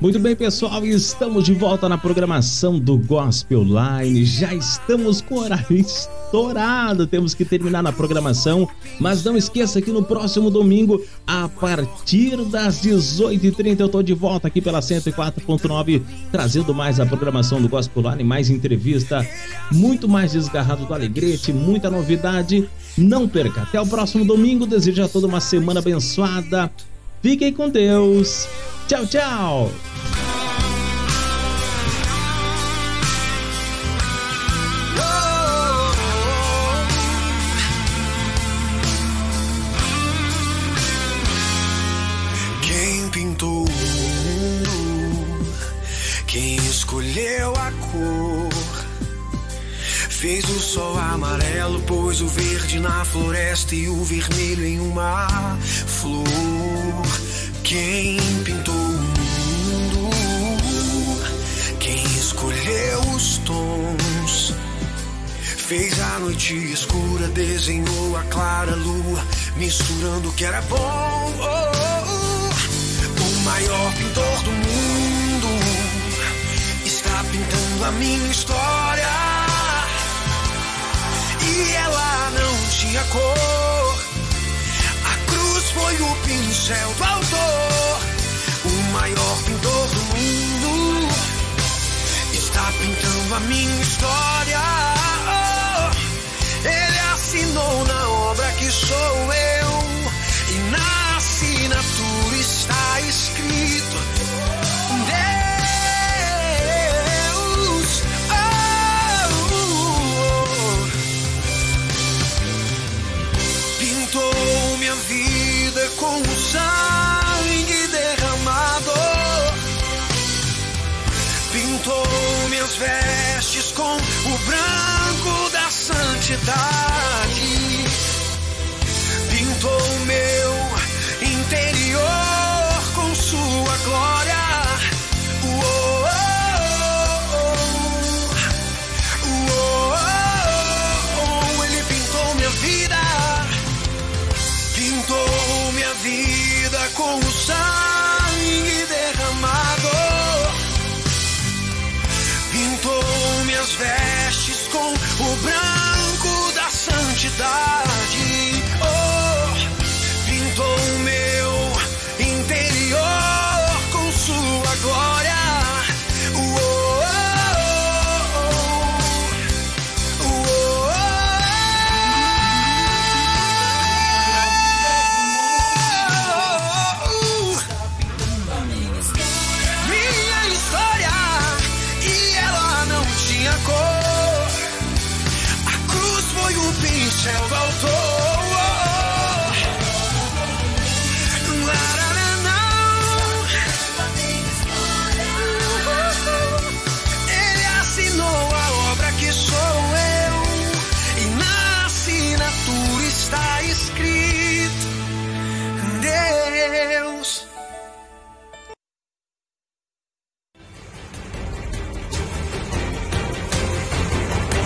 Muito bem, pessoal, estamos de volta na programação do Gospel Line. Já estamos com o horário estourado, temos que terminar na programação. Mas não esqueça que no próximo domingo, a partir das 18h30, eu tô de volta aqui pela 104.9, trazendo mais a programação do Gospel Line, mais entrevista, muito mais desgarrado do Alegrete, muita novidade. Não perca, até o próximo domingo. Desejo a toda uma semana abençoada. Fiquem com Deus. Tchau, tchau. Fez o sol amarelo, pôs o verde na floresta e o vermelho em uma flor. Quem pintou o mundo, quem escolheu os tons. Fez a noite escura, desenhou a clara lua, misturando o que era bom. Oh, oh, oh. O maior pintor do mundo está pintando a minha história. E ela não tinha cor. A cruz foi o pincel do autor. O maior pintor do mundo está pintando a minha história. Oh, ele assinou na obra que sou eu. E na assinatura está escrito: identidade.